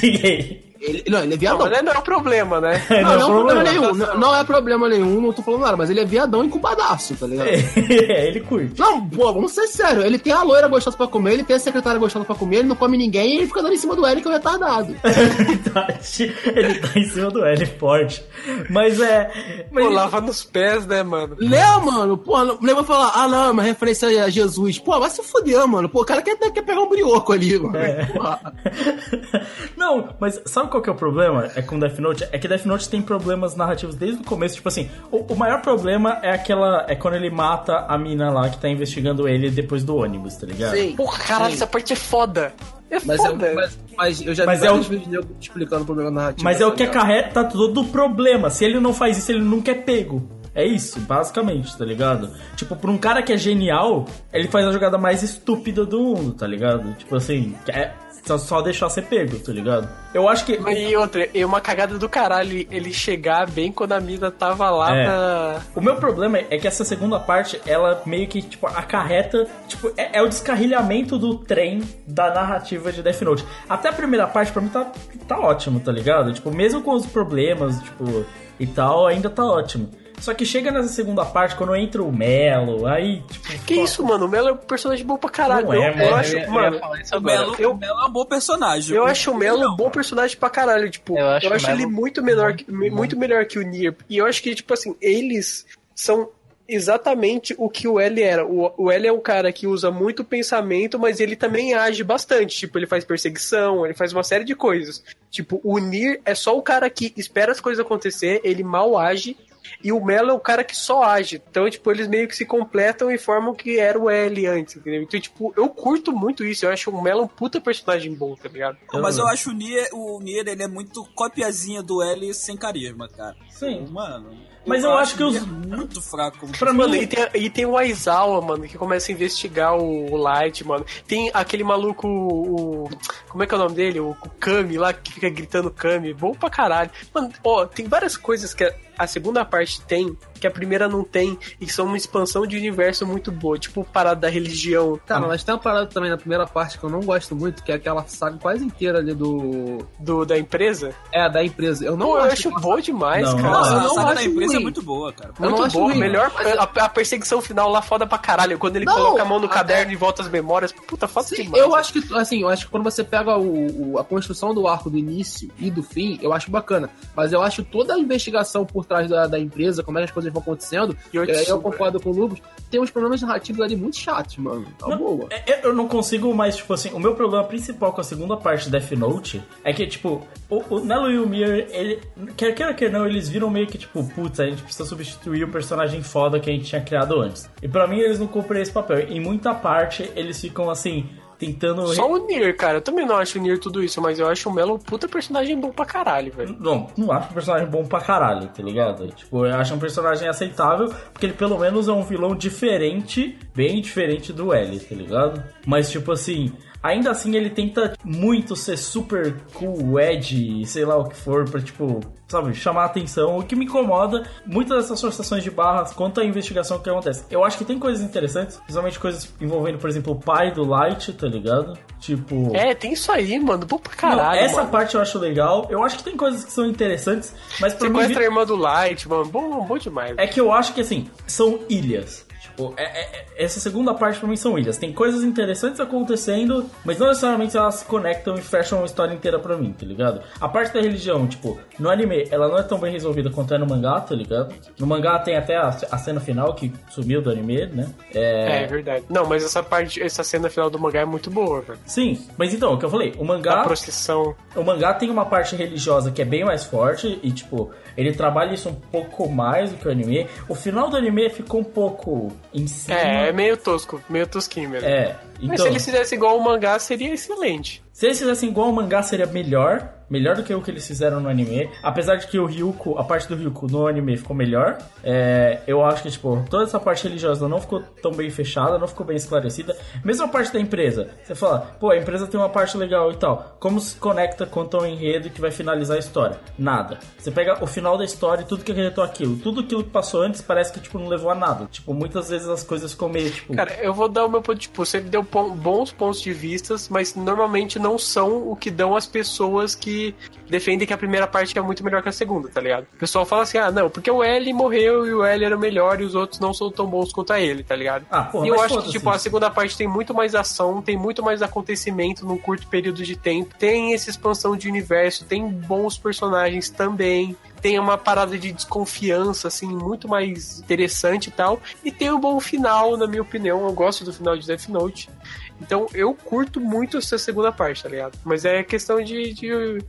gay. Ele, não, ele é Não, viadão. mas não é o problema, né? Não, não, é Não, problema problema. nenhum. Não, não é problema nenhum, não tô falando nada, mas ele é viadão e culpadaço, tá ligado? é, ele curte. Não, pô, vamos ser sérios. Ele tem a loira gostosa pra comer, ele tem a secretária gostosa pra comer, ele não come ninguém e ele fica dando em cima do L que é retardado. Verdade. ele tá em cima do L forte. Mas é. Mas Pô, lava nos pés, né, mano? Léo, mano, pô, o Léo vai falar, ah não, é uma referência a Jesus. Pô, vai se fuder, mano. Pô, o cara quer, quer pegar um brioco ali, mano. É. Porra. Não, mas sabe qual que é o problema? É com Death Note? É que Death Note tem problemas narrativos desde o começo. Tipo assim, o, o maior problema é aquela. É quando ele mata a mina lá que tá investigando ele depois do ônibus, tá ligado? Sim. Porra, caralho, essa parte é foda. É Mas, eu, foda. mas, mas eu já Mas vi é o- vídeos explicando o problema narrativo. Mas é o que tá ligado? acarreta todo o problema. Se ele não faz isso, ele nunca é pego. É isso, basicamente, tá ligado? Tipo, pra um cara que é genial, ele faz a jogada mais estúpida do mundo, tá ligado? Tipo assim, é só, só deixar ser pego, tá ligado? Eu acho que. Mas E outra, é uma cagada do caralho ele- ele chegar bem quando a mina tava lá É. pra. O meu problema é que essa segunda parte, ela meio que, tipo, acarreta. Tipo, é, é o descarrilhamento do trem da narrativa de Death Note. Até a primeira parte, pra mim, tá, tá ótimo, tá ligado? Tipo, mesmo com os problemas, tipo, e tal, ainda tá ótimo. Só que chega nessa segunda parte, quando entra o Melo, aí, tipo. Que isso, mano? O Melo é um personagem bom pra caralho. Não é, eu, mano. eu acho, eu eu mano. isso O. Melo, eu- o Melo é um bom personagem. Eu acho o Melo não. um bom personagem pra caralho, tipo, Eu eu acho acho, ele muito melhor, que, muito melhor que o Nier. E eu acho que, tipo assim, eles são exatamente o que o L era. O, o L é um cara que usa muito pensamento, mas ele também age bastante. Tipo, ele faz perseguição, ele faz uma série de coisas. Tipo, o Nier é só o cara que espera as coisas acontecer, ele mal age. E o Melo é o cara que só age. Então, tipo, eles meio que se completam e formam o que era o L antes, entendeu? Então, tipo, eu curto muito isso. Eu acho o Melo um puta personagem bom, tá ligado? Não, mas eu acho o Nier, o Nier ele é muito copiazinha do L sem carisma, cara. Sim. Mano. Mas eu acho que o os- Nier muito fraco Pra Mano, mim, e tem, e tem o Aizawa, mano, que começa a investigar o, o Light, mano. Tem aquele maluco, o, o- Como é que é o nome dele? O, o Kami lá, que fica gritando Kami. Bom pra caralho. Mano, ó, tem várias coisas que a, a segunda parte tem, que a primeira não tem, e que são uma expansão de universo muito boa. Tipo, parada da religião. Cara, mas tem uma parada também na primeira parte que eu não gosto muito, que é aquela saga quase inteira ali do. Do, da empresa. É, da empresa. Eu não Pô, eu acho acho aquela- boa demais, Não, cara. Nossa, eu a não saga da acho empresa é ruim. muito boa, cara. Eu não Muito acho boa, ruim, melhor. mas- A, a perseguição final lá foda pra caralho. Quando ele Não, coloca a mão no caderno e volta as memórias. Puta, foda Sim, demais. eu acho que, assim, eu acho que quando você pega o, o- a construção do arco do início e do fim, eu acho bacana. Mas eu acho toda a investigação por trás da, da empresa, como é que as coisas vão acontecendo, E é, eu concordo com o Lucas, tem uns problemas narrativos ali muito chatos, mano. Tá Não, boa. é- Eu não consigo mais, tipo assim, o meu problema principal com a segunda parte de Death Note é que, tipo, o, o Nelo e o Mir, ele, quer queira que não, eles viram meio que, tipo, putz, a gente precisa substituir o personagem foda que a gente tinha criado antes. E pra mim, eles não cumprem esse papel. Em muita parte, eles ficam, assim, tentando... Só o Nier, cara. Eu também não acho o Nier tudo isso, mas eu acho o Melo um puta personagem bom pra caralho, velho. Não, não acho um personagem bom pra caralho, tá ligado? Tipo, eu acho um personagem aceitável, porque ele pelo menos é um vilão diferente, bem diferente do L, tá ligado? Mas, tipo assim, ainda assim ele tenta muito ser super cool, edgy, sei lá o que for, pra, tipo, sabe, chamar a atenção. O que me incomoda, muitas dessas forçações de barras quanto à investigação que acontece. Eu acho que tem coisas interessantes, principalmente coisas envolvendo, por exemplo, o pai do Light, tá ligado? Tipo. É, tem isso aí, mano. Bom pra Não, caralho. essa mano. parte eu acho legal. Eu acho que tem coisas que são interessantes, mas pra mim Sequestra a irmã do Light, mano. Bom, bom demais. é que eu acho que assim, são ilhas. Tipo, é- é- é- essa segunda parte pra mim são ilhas. Tem coisas interessantes acontecendo, mas não necessariamente elas se conectam e fecham a história inteira pra mim, tá ligado? A parte da religião, tipo, no anime, ela não é tão bem resolvida quanto é no mangá, tá ligado? No mangá tem até a, a cena final que sumiu do anime, né? É, é verdade. Não, mas essa parte, essa cena final do mangá é muito boa, velho. Sim, mas então, o que eu falei, o mangá. A procissão. O mangá tem uma parte religiosa que é bem mais forte e, tipo, ele trabalha isso um pouco mais do que o anime. O final do anime ficou um pouco em cima. É, é meio tosco, meio tosquinho mesmo. É, Mas então- se eles fizessem igual o mangá, seria excelente. Se eles fizessem igual o mangá, seria melhor. Melhor do que o que eles fizeram no anime. Apesar de que o Ryuko, a parte do Ryuko no anime ficou melhor. É, eu acho que, tipo, toda essa parte religiosa não ficou tão bem fechada, não ficou bem esclarecida. Mesmo a parte da empresa. Você fala, pô, a empresa tem uma parte legal e tal. Como se conecta quanto ao enredo que vai finalizar a história? Nada. Você pega o final da história e tudo que acarretou aquilo. Tudo aquilo que passou antes parece que, tipo, não levou a nada. Tipo, muitas vezes as coisas ficam meio, tipo... Cara, eu vou dar o meu ponto, tipo, você deu pon- bons pontos de vistas, mas normalmente não são o que dão as pessoas que defendem que a primeira parte é muito melhor que a segunda, tá ligado? O pessoal fala assim, ah, não, porque o L morreu e o L era o melhor e os outros não são tão bons quanto a ele, tá ligado? Ah, porra, e eu acho que, tipo, a isso. segunda parte tem muito mais ação, tem muito mais acontecimento num curto período de tempo, tem essa expansão de universo, tem bons personagens também, tem uma parada de desconfiança, assim, muito mais interessante e tal, e tem um bom final, na minha opinião, eu gosto do final de Death Note, então eu curto muito essa segunda parte, tá ligado? Mas é questão de, de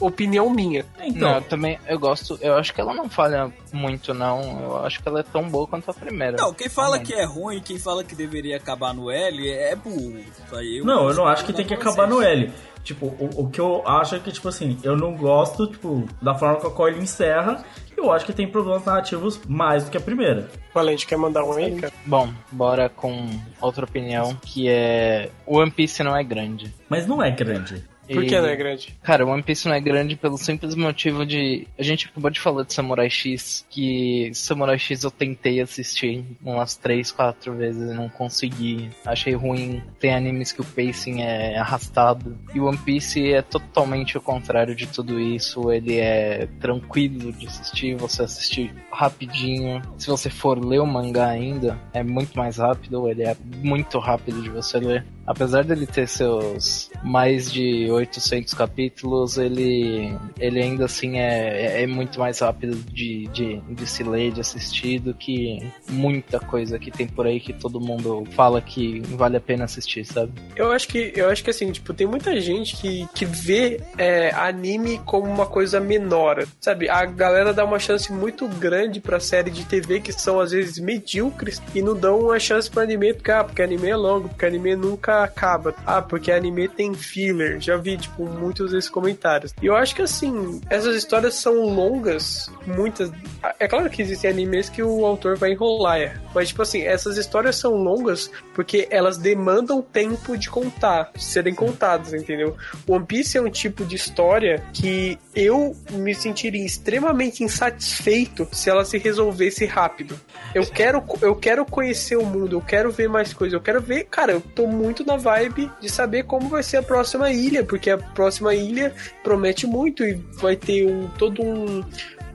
opinião minha. Não, eu também eu gosto. Eu acho que ela não falha muito, não. Eu acho que ela é tão boa quanto a primeira. Não, quem fala Realmente. que é ruim, quem fala que deveria acabar no L é burro. Eu Não, eu não acho que tem que acabar no. L. Tipo, o, o que eu acho é que, tipo assim, eu não gosto, tipo, da forma com a qual ele encerra. Eu acho que tem problemas narrativos mais do que a primeira. Valente, quer mandar um aí, cara? Bom, bora com outra opinião, que é... O One Piece não é grande. Mas não é grande. Por que não é grande? Cara, One Piece não é grande pelo simples motivo de. A gente acabou de falar de Samurai X, que Samurai X eu tentei assistir umas 3, 4 vezes e não consegui. Achei ruim. Tem animes que o pacing é arrastado. E o One Piece é totalmente o contrário de tudo isso. Ele é tranquilo de assistir, você assistir rapidinho. Se você for ler o mangá ainda, é muito mais rápido, ele é muito rápido de você ler. Apesar dele ter seus mais de 800 capítulos, ele, ele ainda assim é, é muito mais rápido de, de, de se ler, de assistir, do que muita coisa que tem por aí que todo mundo fala que vale a pena assistir, sabe? Eu acho que, eu acho que assim, tipo, tem muita gente que, que vê é, anime como uma coisa menor, sabe? A galera dá uma chance muito grande pra série de TV que são às vezes medíocres e não dão uma chance pro anime porque, ah, porque anime é longo, porque anime nunca acaba. Ah, porque anime tem filler. Já vi, tipo, muitos desses comentários. E eu acho que assim, essas histórias são longas, muitas. É claro que existem animes que o autor vai enrolar, é. mas tipo assim, essas histórias são longas porque elas demandam tempo de contar, de serem contadas, entendeu? One Piece é um tipo de história que eu me sentiria extremamente insatisfeito se ela se resolvesse rápido. Eu quero, eu quero conhecer o mundo, eu quero ver mais coisas, eu quero ver, cara, eu tô muito na vibe de saber como vai ser a próxima ilha, porque a próxima ilha promete muito e vai ter um todo um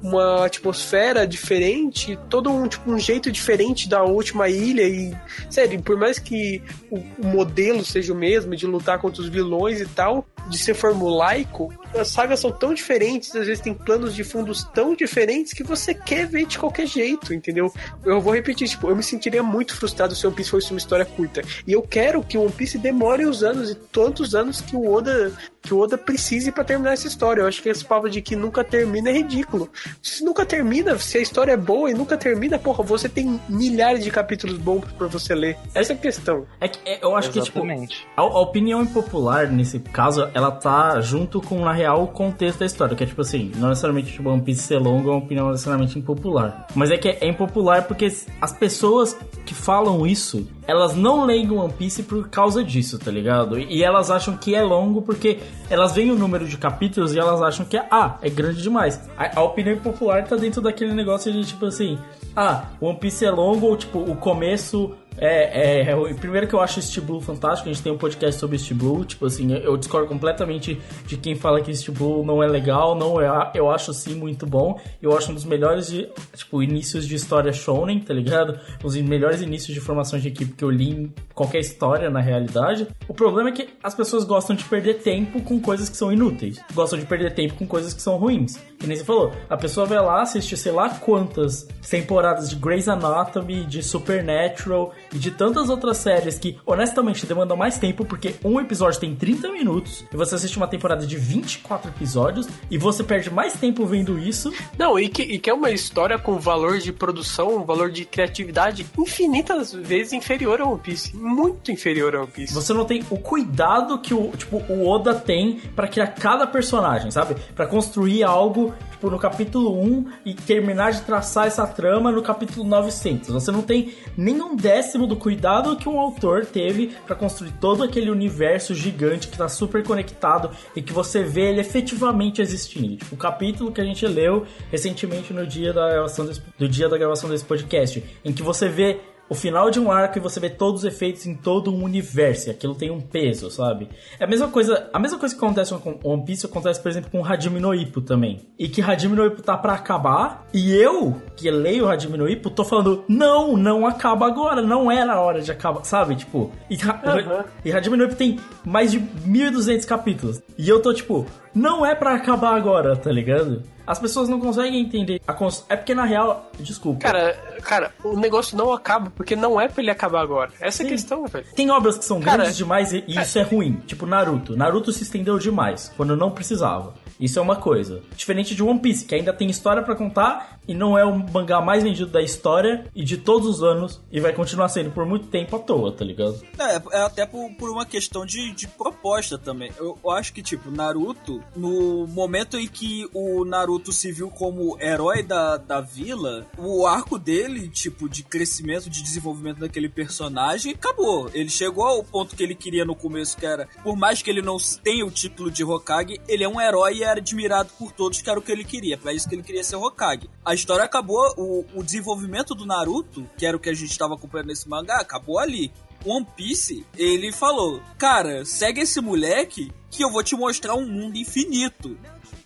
uma atmosfera diferente, todo um, tipo, um jeito diferente da última ilha e, sério, por mais que o, o modelo seja o mesmo, de lutar contra os vilões e tal, de ser formulaico, as sagas são tão diferentes, às vezes tem planos de fundos tão diferentes que você quer ver de qualquer jeito, entendeu? Eu vou repetir, tipo, eu me sentiria muito frustrado se One Piece fosse uma história curta. E eu quero que One Piece demore os anos e tantos anos que o Oda que o Oda precise pra terminar essa história. Eu acho que esse papo de que nunca termina é ridículo. Se nunca termina, se a história é boa e nunca termina, porra, você tem milhares de capítulos bons pra você ler. Essa é a questão. É que é, eu acho Exatamente. que, tipo, a, a opinião impopular, nesse caso, ela tá junto com, na real, o contexto da história. Que é tipo assim, não necessariamente tipo, One Piece ser longo é uma opinião necessariamente impopular. Mas é que é, é impopular porque as pessoas que falam isso, elas não leem One Piece por causa disso, tá ligado? E, elas acham que é longo porque elas veem o número de capítulos e elas acham que, ah, é grande demais. A, a opinião impopular tá dentro daquele negócio de tipo assim, ah, One Piece é longo ou tipo, o começo É, é, é, primeiro que eu acho East Blue fantástico, a gente tem um podcast sobre East Blue, tipo assim, eu- discordo completamente de quem fala que East Blue não é legal, não é, eu acho sim muito bom, eu acho um dos melhores de, tipo, inícios de história shonen, tá ligado? Um dos melhores inícios de formação de equipe que eu li em qualquer história, na realidade. O problema é que as pessoas gostam de perder tempo com coisas que são inúteis, gostam de perder tempo com coisas que são ruins. Que nem você falou, a pessoa vai lá assistir sei lá quantas temporadas de Grey's Anatomy, de Supernatural e de tantas outras séries que, honestamente, demandam mais tempo porque um episódio tem 30 minutos e você assiste uma temporada de 24 episódios e você perde mais tempo vendo isso. Não, e que, e que é uma história com valor de produção, um valor de criatividade infinitas vezes inferior a One Piece. Muito inferior a One Piece. Você não tem o cuidado que o, tipo, o Oda tem pra criar cada personagem, sabe? Pra construir algo, tipo, no capítulo 1 e terminar de traçar essa trama no capítulo 900. Você não tem nenhum décimo do cuidado que um autor teve pra construir todo aquele universo gigante que tá super conectado e que você vê ele efetivamente existindo. O capítulo que a gente leu recentemente no dia da gravação desse, do dia da gravação desse podcast, em que você vê o final de um arco e você vê todos os efeitos em todo um universo. E aquilo tem um peso, sabe? É a mesma coisa, a mesma coisa que acontece com One Piece acontece, por exemplo, com Hajime no Ippo também. E que Hajime no Ippo tá pra acabar, e eu, que leio Hajime no Ippo, tô falando, não, não acaba agora, não era a hora de acabar, sabe? Tipo, e, Ha- e Hajime no Ippo tem mais de 1200 capítulos. E eu tô tipo, não é pra acabar agora, tá ligado? As pessoas não conseguem entender. A cons- É porque na real, desculpa. Cara, cara, o negócio não acaba porque não é pra ele acabar agora. Essa é a Sim. questão, velho. Tem obras que são Cara, grandes demais e, e isso é ruim. Tipo Naruto. Naruto se estendeu demais, quando não precisava. Isso é uma coisa. Diferente de One Piece, que ainda tem história pra contar e não é o mangá mais vendido da história e de todos os anos e vai continuar sendo por muito tempo à toa, tá ligado? É, é até por, por uma questão de, de proposta também. Eu, eu acho que, tipo, Naruto, no momento em que o Naruto se viu como herói da, da vila, o arco dele, tipo, de crescimento, de desenvolvimento daquele personagem, acabou. Ele chegou ao ponto que ele queria no começo, que era, por mais que ele não tenha o título de Hokage, ele é um herói era admirado por todos, que era o que ele queria. Pra isso que ele queria ser Hokage. A história acabou, o, o desenvolvimento do Naruto, que era o que a gente estava acompanhando nesse mangá, acabou ali. One Piece, ele falou: Cara, segue esse moleque que eu vou te mostrar um mundo infinito.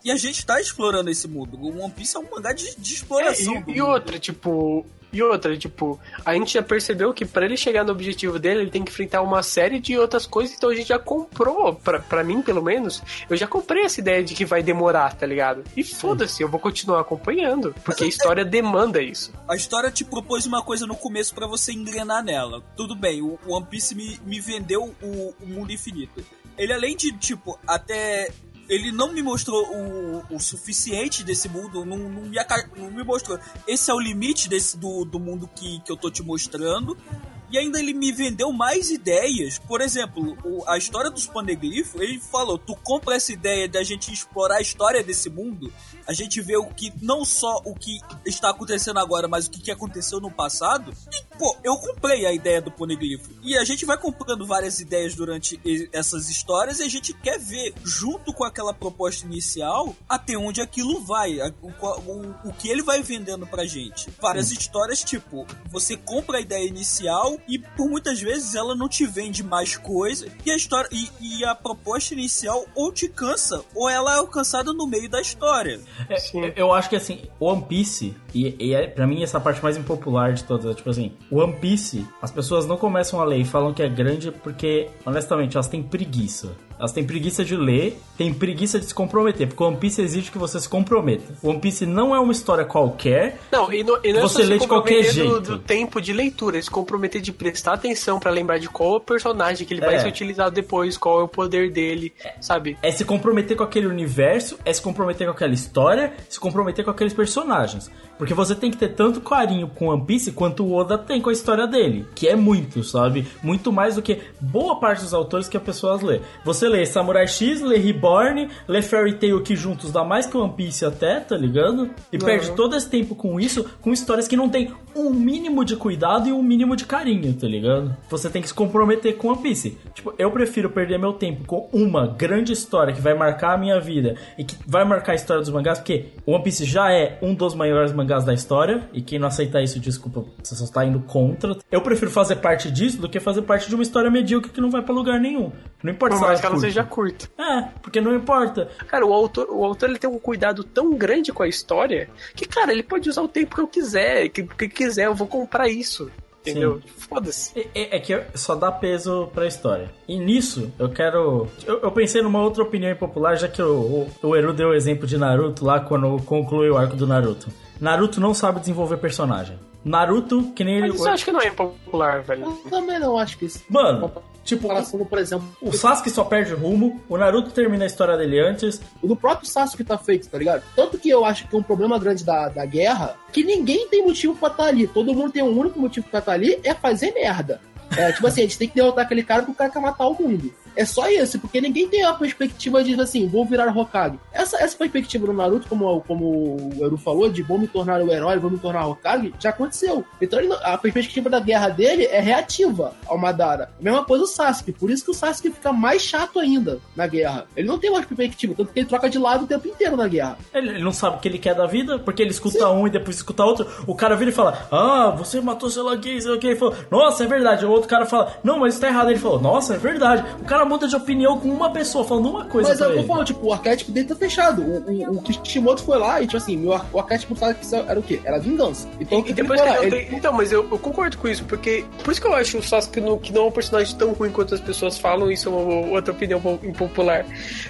E a gente tá explorando esse mundo. O One Piece é um mangá de, de É, exploração. do e, e outra, tipo. E outra, tipo, a gente já percebeu que pra ele chegar no objetivo dele, ele tem que enfrentar uma série de outras coisas, então a gente já comprou, pra, mim pelo menos, eu já comprei essa ideia de que vai demorar, tá ligado? E foda-se, eu vou continuar acompanhando, porque a história demanda isso. A história te propôs uma coisa no começo pra você engrenar nela. Tudo bem, o o One Piece me, me vendeu o, o mundo infinito. Ele, além de, tipo, até. Ele não me mostrou o, o suficiente desse mundo, não, não, me, não me mostrou. Esse é o limite desse, do, do mundo que, que eu tô te mostrando. E ainda ele me vendeu mais ideias. Por exemplo, o- a história dos paneglifos, ele falou: tu compra essa ideia da gente explorar a história desse mundo, a gente vê o que, não só o que está acontecendo agora, mas o que, que aconteceu no passado. E, pô, eu comprei a ideia do poneglifo. E a gente vai comprando várias ideias durante essas histórias e a gente quer ver, junto com aquela proposta inicial, até onde aquilo vai, o, o, o que ele vai vendendo pra gente. Várias histórias, tipo, você compra a ideia inicial e por muitas vezes ela não te vende mais coisa e a história e, e a proposta inicial ou te cansa ou ela é alcançada no meio da história. É, eu acho que assim, One Piece, e, e é, pra mim essa é a parte mais impopular de todas, é, tipo assim, One Piece, as pessoas não começam a ler e falam que é grande porque, honestamente, elas têm preguiça. Elas têm preguiça de ler, têm preguiça de se comprometer, porque One Piece exige que você se comprometa. One Piece não é uma história qualquer. Não, e não, e não Você é só se lê de qualquer comprometer do, jeito. do tempo de leitura, é se comprometer de prestar atenção pra lembrar de qual é o personagem que ele vai É. ser utilizado depois, qual é o poder dele, sabe? É se comprometer com aquele universo, é se comprometer com aquela história, se comprometer com aqueles personagens. Porque você tem que ter tanto carinho com One Piece quanto o Oda tem com a história dele. Que é muito, sabe? Muito mais do que boa parte dos autores que as pessoas lê. Você lê Samurai X, lê Reborn, lê Fairy Tail que juntos dá mais que One Piece até, tá ligado? E perde todo esse tempo com isso, com histórias que não tem um mínimo de cuidado e um mínimo de carinho, tá ligado? Você tem que se comprometer com One Piece. Tipo, eu prefiro perder meu tempo com uma grande história que vai marcar a minha vida e que vai marcar a história dos mangás, porque One Piece já é um dos maiores mangás da história, e quem não aceitar isso, desculpa, você só está indo contra. Eu prefiro fazer parte disso do que fazer parte de uma história medíocre que não vai pra lugar nenhum. Não importa Por se mais ela que ela curta. seja curta. É, porque não importa. Cara, o autor, o autor ele tem um cuidado tão grande com a história que, cara, ele pode usar o tempo que eu quiser, que, que quiser, eu vou comprar isso. Entendeu? Foda-se. É, é que só dá peso pra história. E nisso, eu quero. Eu, eu pensei numa outra opinião impopular, já que o, o, o Eru deu o exemplo de Naruto lá quando conclui o arco do Naruto. Naruto não sabe desenvolver personagem. Naruto, que nem ele. Mas isso eu acho que não é impopular, velho. Eu também não acho que isso. Mano, tipo, comparação, por exemplo, o Sasuke só perde rumo, o Naruto termina a história dele antes. o do próprio Sasuke tá feito, tá ligado? Tanto que eu acho que um problema grande da, da guerra, que ninguém tem motivo pra estar ali. Todo mundo tem um único motivo pra estar ali, é fazer merda. É, tipo assim, a gente tem que derrotar aquele cara porque o cara quer matar o mundo. É só isso, porque ninguém tem a perspectiva de, assim, vou virar Hokage. Essa, essa perspectiva do Naruto, como, como o Eru falou, de vou me tornar o herói, vou me tornar Hokage, já aconteceu. Então ele a perspectiva da guerra dele é reativa ao Madara. A mesma coisa o Sasuke, por isso que o Sasuke fica mais chato ainda na guerra. Ele não tem mais perspectiva, tanto que ele troca de lado o tempo inteiro na guerra. Ele, ele não sabe o que ele quer da vida, porque ele escuta um e depois escuta outro. O cara vira e fala: Ah, você matou sei lá quem, sei lá quem. Ele falou: Nossa, é verdade. O outro cara fala: Não, mas isso tá errado. Ele falou: Nossa, é verdade. O cara muda de opinião com uma pessoa, falando uma coisa Mas é pra o que eu falo, tipo, o arquétipo dele tá fechado. O, o, o Kishimoto foi lá e, tipo assim, meu, o arquétipo era o quê? Era vingança. Então, E depois que ele tem- Então, mas eu, eu concordo com isso, porque. Por isso que eu acho o Sasuke no, que não é um personagem tão ruim quanto as pessoas falam, isso é uma outra opinião po- impopular.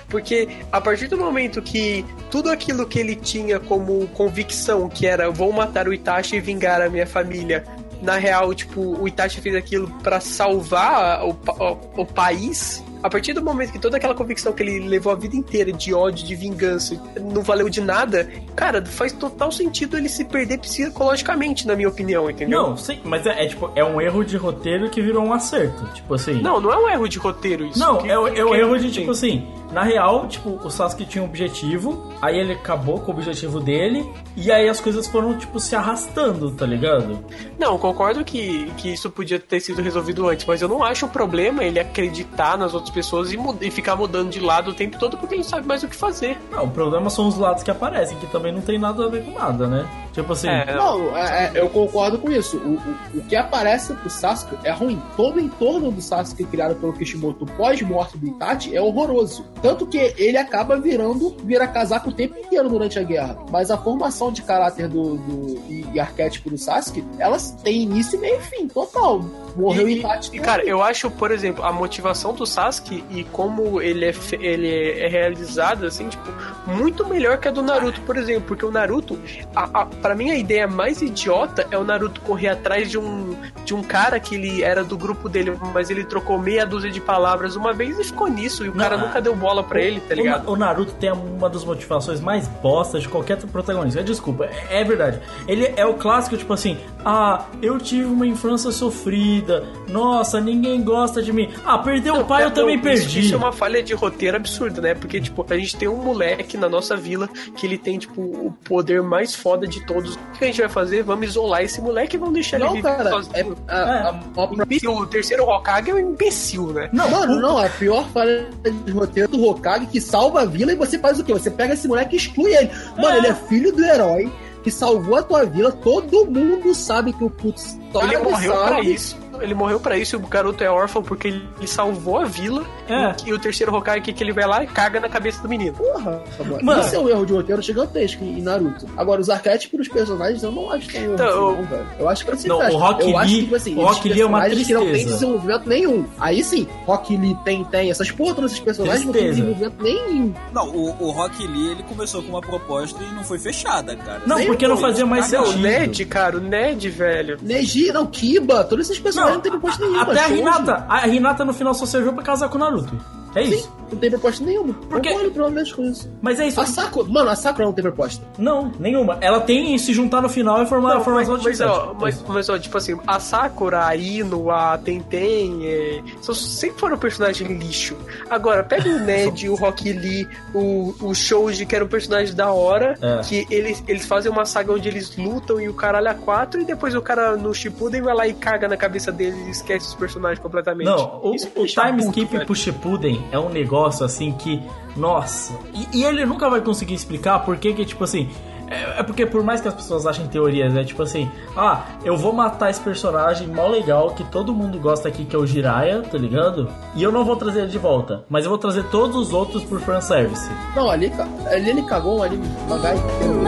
Porque a partir do momento que tudo aquilo que ele tinha como convicção, que era vou matar o Itachi e vingar a minha família. Na real, tipo, o Itachi fez aquilo pra salvar o, o, o país. A partir do momento que toda aquela convicção que ele levou a vida inteira de ódio, de vingança, não valeu de nada, cara, faz total sentido ele se perder psicologicamente, na minha opinião, entendeu? Não, sim, mas é, é, tipo, é um erro de roteiro que virou um acerto. Tipo assim. Não, não é um erro de roteiro isso. Não, Que- é, é que- erro de tipo assim. Na real, tipo, o Sasuke tinha um objetivo, aí ele acabou com o objetivo dele, e aí as coisas foram, tipo, se arrastando, tá ligado? Não, concordo que, que isso podia ter sido resolvido antes, mas eu não acho um problema ele acreditar nas outras pessoas e, e ficar mudando de lado o tempo todo porque ele não sabe mais o que fazer. Não, o problema são os lados que aparecem, que também não tem nada a ver com nada, né? Tipo assim. É, Não, é- é, eu concordo com isso. O, o, o que aparece pro Sasuke é ruim. Todo o entorno do Sasuke criado pelo Kishimoto pós-morte do Itachi é horroroso. Tanto que ele acaba virando, vira casaco o tempo inteiro durante a guerra. Mas a formação de caráter do, do- e, e arquétipo do Sasuke, elas têm início, meio e fim, total. Morreu o E, e, cara, eu acho, por exemplo, a motivação do Sasuke e como ele é, ele é realizado, assim, tipo, muito melhor que a do Naruto, por exemplo. Porque o Naruto, a, a, pra mim, a ideia mais idiota é o Naruto correr atrás de um, de um cara que ele era do grupo dele, mas ele trocou meia dúzia de palavras uma vez e ficou nisso. E o Não, cara nunca deu bola pra ele, tá O ligado? O, Naruto tem uma das motivações mais bostas de qualquer protagonista. Desculpa, é, é verdade. Ele é o clássico, tipo assim, ah, eu tive uma infância sofrida, nossa, ninguém gosta de mim. Ah, perdeu o pai, eu Não, também isso- perdi. Isso é uma falha de roteiro absurda, né? Porque, tipo, a gente tem um moleque na nossa vila que ele tem, tipo, o poder mais foda de todos. O que a gente vai fazer? Vamos isolar esse moleque e vamos deixar ele Não, viver cara, sozinho. é, a, a, a, Imbecil, o terceiro Hokage é um imbecil, né? Não, Mano, o- não, a pior falha de roteiro do Hokage que salva a vila e você faz o quê? Você pega esse moleque e exclui ele. Mano, É. ele é filho do herói que salvou a tua vila, todo mundo sabe que o putz Ele sabe, morreu pra sabe. isso. Ele morreu pra isso e o garoto é órfão porque ele ele salvou a vila. É. E, o terceiro Hokage que, que ele vai lá e caga na cabeça do menino. Porra, mano. Isso é um erro de roteiro gigantesco em Naruto. Agora, os arquétipos dos personagens eu não acho tão erro Então, assim, eu- não, velho. Eu acho que se Não, o. Rock Eu acho Lee- que, tipo assim, o Rock Lee é uma personagens que não tem tristeza. desenvolvimento nenhum. Aí sim, Rock Lee tem, tem. Essas porra, todos esses personagens não tem Tristeza. desenvolvimento nenhum. Não, o, o Rock Lee ele começou com uma proposta e não foi fechada, cara. Não, Nem porque não fazia mais Não, o sentido. Ned, cara, o Ned, velho. Neji, não, Kiba, todos esses personagens não, proposta nenhuma. Até a Shoji. Hinata. A Hinata no final só serviu pra casar com o Naruto. É isso. Não tem proposta nenhuma. Porque- Concordo com isso. Mas é isso. A Sakura, mano, a Sakura não tem proposta. Não, nenhuma. Ela tem se juntar no final e formar Não, a formação mas, de mas, ó, mas, mas, ó, tipo assim, a Sakura, a Ino, a Tenten, é, são, sempre foram personagens lixo. Agora, pega o Ned, o Rock Lee, o, o Shoji, que era um personagem da hora, É. que eles, eles fazem uma saga onde eles lutam e o caralho a quatro, e depois o cara no Shippuden vai lá e caga na cabeça deles e esquece os personagens completamente. Não, o, o time skip velho. pro Shippuden é um negócio assim que, nossa, e, e ele nunca vai conseguir explicar por que que, tipo assim, é, é porque por mais que as pessoas achem teorias, é tipo assim, ah, eu vou matar esse personagem mó legal que todo mundo gosta aqui, que é o Jiraiya, tá ligado? E eu não vou trazer ele de volta, mas eu vou trazer todos os outros por fanservice. Não, ali, ali ele cagou um anime mangá inteiro.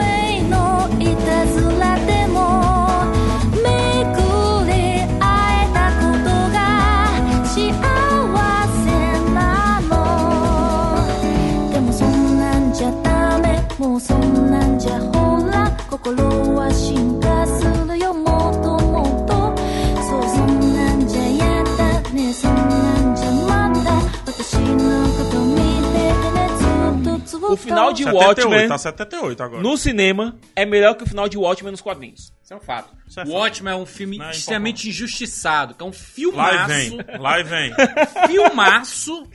O final de 78, Watchmen tá 78 agora. no cinema é melhor que o final de Watchmen nos quadrinhos. Isso é um fato. Isso é. Watchmen é um filme Não, é extremamente injustiçado, que é um Lá filmaço. vem, lá vem. filmaço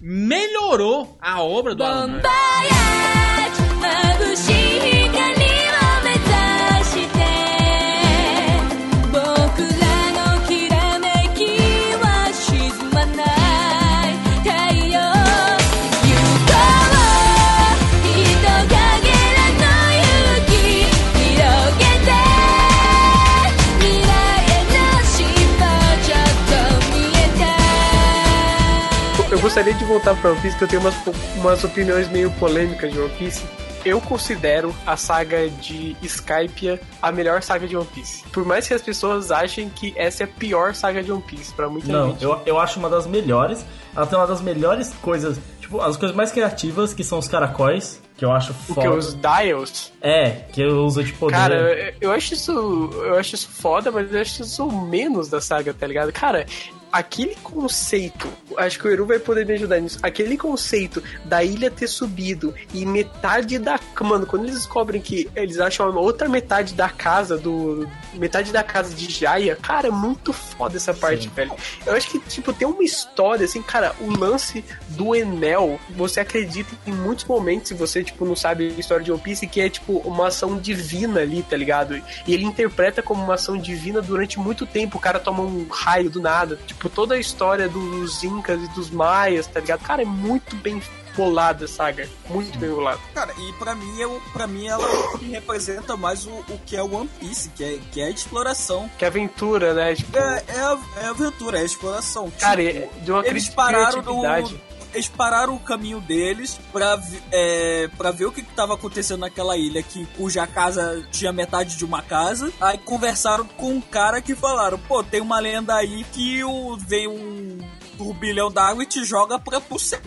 melhorou a obra do Alan Moore. Gostaria de voltar pra One Piece, que eu tenho umas, umas opiniões meio polêmicas de One Piece. Eu considero a saga de Skypiea a melhor saga de One Piece. Por mais que as pessoas achem que essa é a pior saga de One Piece, pra muita Não, gente. eu, eu acho uma das melhores. Ela tem uma das melhores coisas, tipo, as coisas mais criativas, que são os caracóis, que eu acho O foda. que? Os Dials? É, que eu uso de poder. Cara, eu, eu acho isso. Eu acho isso foda, mas eu acho isso o menos da saga, tá ligado? Cara, aquele conceito, acho que o Eru vai poder me ajudar nisso. Aquele conceito da ilha ter subido e metade da. Mano, quando eles descobrem que eles acham a outra metade da casa do. Metade da casa de Jaya, cara, é muito foda essa parte, velho. Eu acho que, tipo, tem uma história, assim, cara, o lance do Enel, você acredita em muitos momentos, se você, tipo, não sabe a história de One Piece, que é, tipo, uma ação divina ali, tá ligado? E ele interpreta como uma ação divina durante muito tempo. O cara toma um raio do nada. Tipo, toda a história dos Incas e dos Maias, tá ligado? Cara, é muito bem bolada saga. Muito bem bolada. Cara, e pra mim, eu, pra mim ela representa mais o, o que é o One Piece, que é, que é a exploração. Que aventura, né? Tipo, É, é, é aventura, é a exploração. Cara, Tipo, é de uma eles pararam no, eles pararam o caminho deles pra, é, pra ver o que, que tava acontecendo naquela ilha, que, cuja casa tinha metade de uma casa. Aí conversaram com um cara que falaram: pô, tem uma lenda aí que o, vem um turbilhão d'água e te joga pra, pro céu.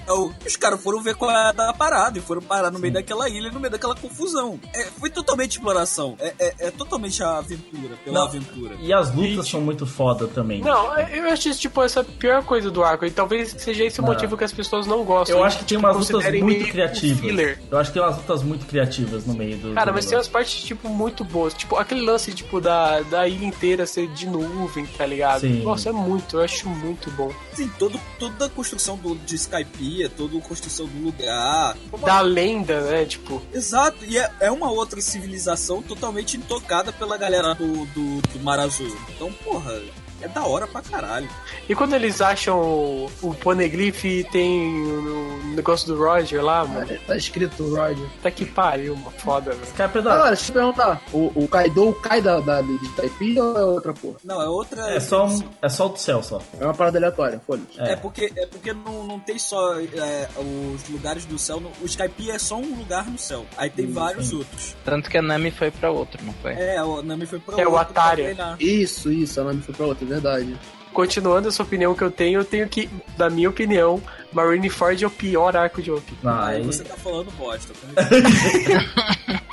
Os caras foram ver qual é da parada e foram parar no meio daquela ilha, no meio daquela confusão. É, foi totalmente exploração. É, é- é totalmente a aventura, pela Não, aventura. E as lutas são muito foda também. Não, eu acho isso, tipo, essa pior coisa do arco. E talvez seja esse o motivo que as pessoas não gostam. Eu acho que tem Tipo, umas lutas muito criativas. filler. Eu acho que tem umas lutas muito criativas no meio do. Cara, do mas tem negócio. umas partes, tipo, muito boas. Tipo, aquele lance, tipo, da, da ilha inteira ser de nuvem, tá ligado? Sim. Nossa, é muito, eu acho muito bom. Sim, todo, toda a construção do, de Skypiea, toda a construção do lugar. Da lenda, né? Tipo, Exato, e é, é uma outra civilização totalmente intocada pela galera do, do, do Mar Azul. Então, porra, é da hora pra caralho. e quando eles acham o, o Poneglyph e tem o, o negócio do Roger lá, mano? Tá escrito Roger. Tá que pariu, uma foda, velho. Agora, deixa eu te perguntar. O, o Kaido cai da, da de Taipei ou é outra porra? Não, é outra. É só, um, é só o do céu só. É uma parada aleatória, foda-se. É, porque, é porque não, não tem só é, os lugares do céu. no- o Skypiea é só um lugar no céu. Aí tem vários sim. outros. Tanto que a Nami foi pra outro, não foi? É, o Nami foi pra É o outro pra Ataria. treinar. Isso, isso, a nome foi pra outra, é verdade. Continuando essa opinião que eu tenho, eu tenho que, da minha opinião, Marineford é o pior arco de Piece. Ah, você tá falando bosta.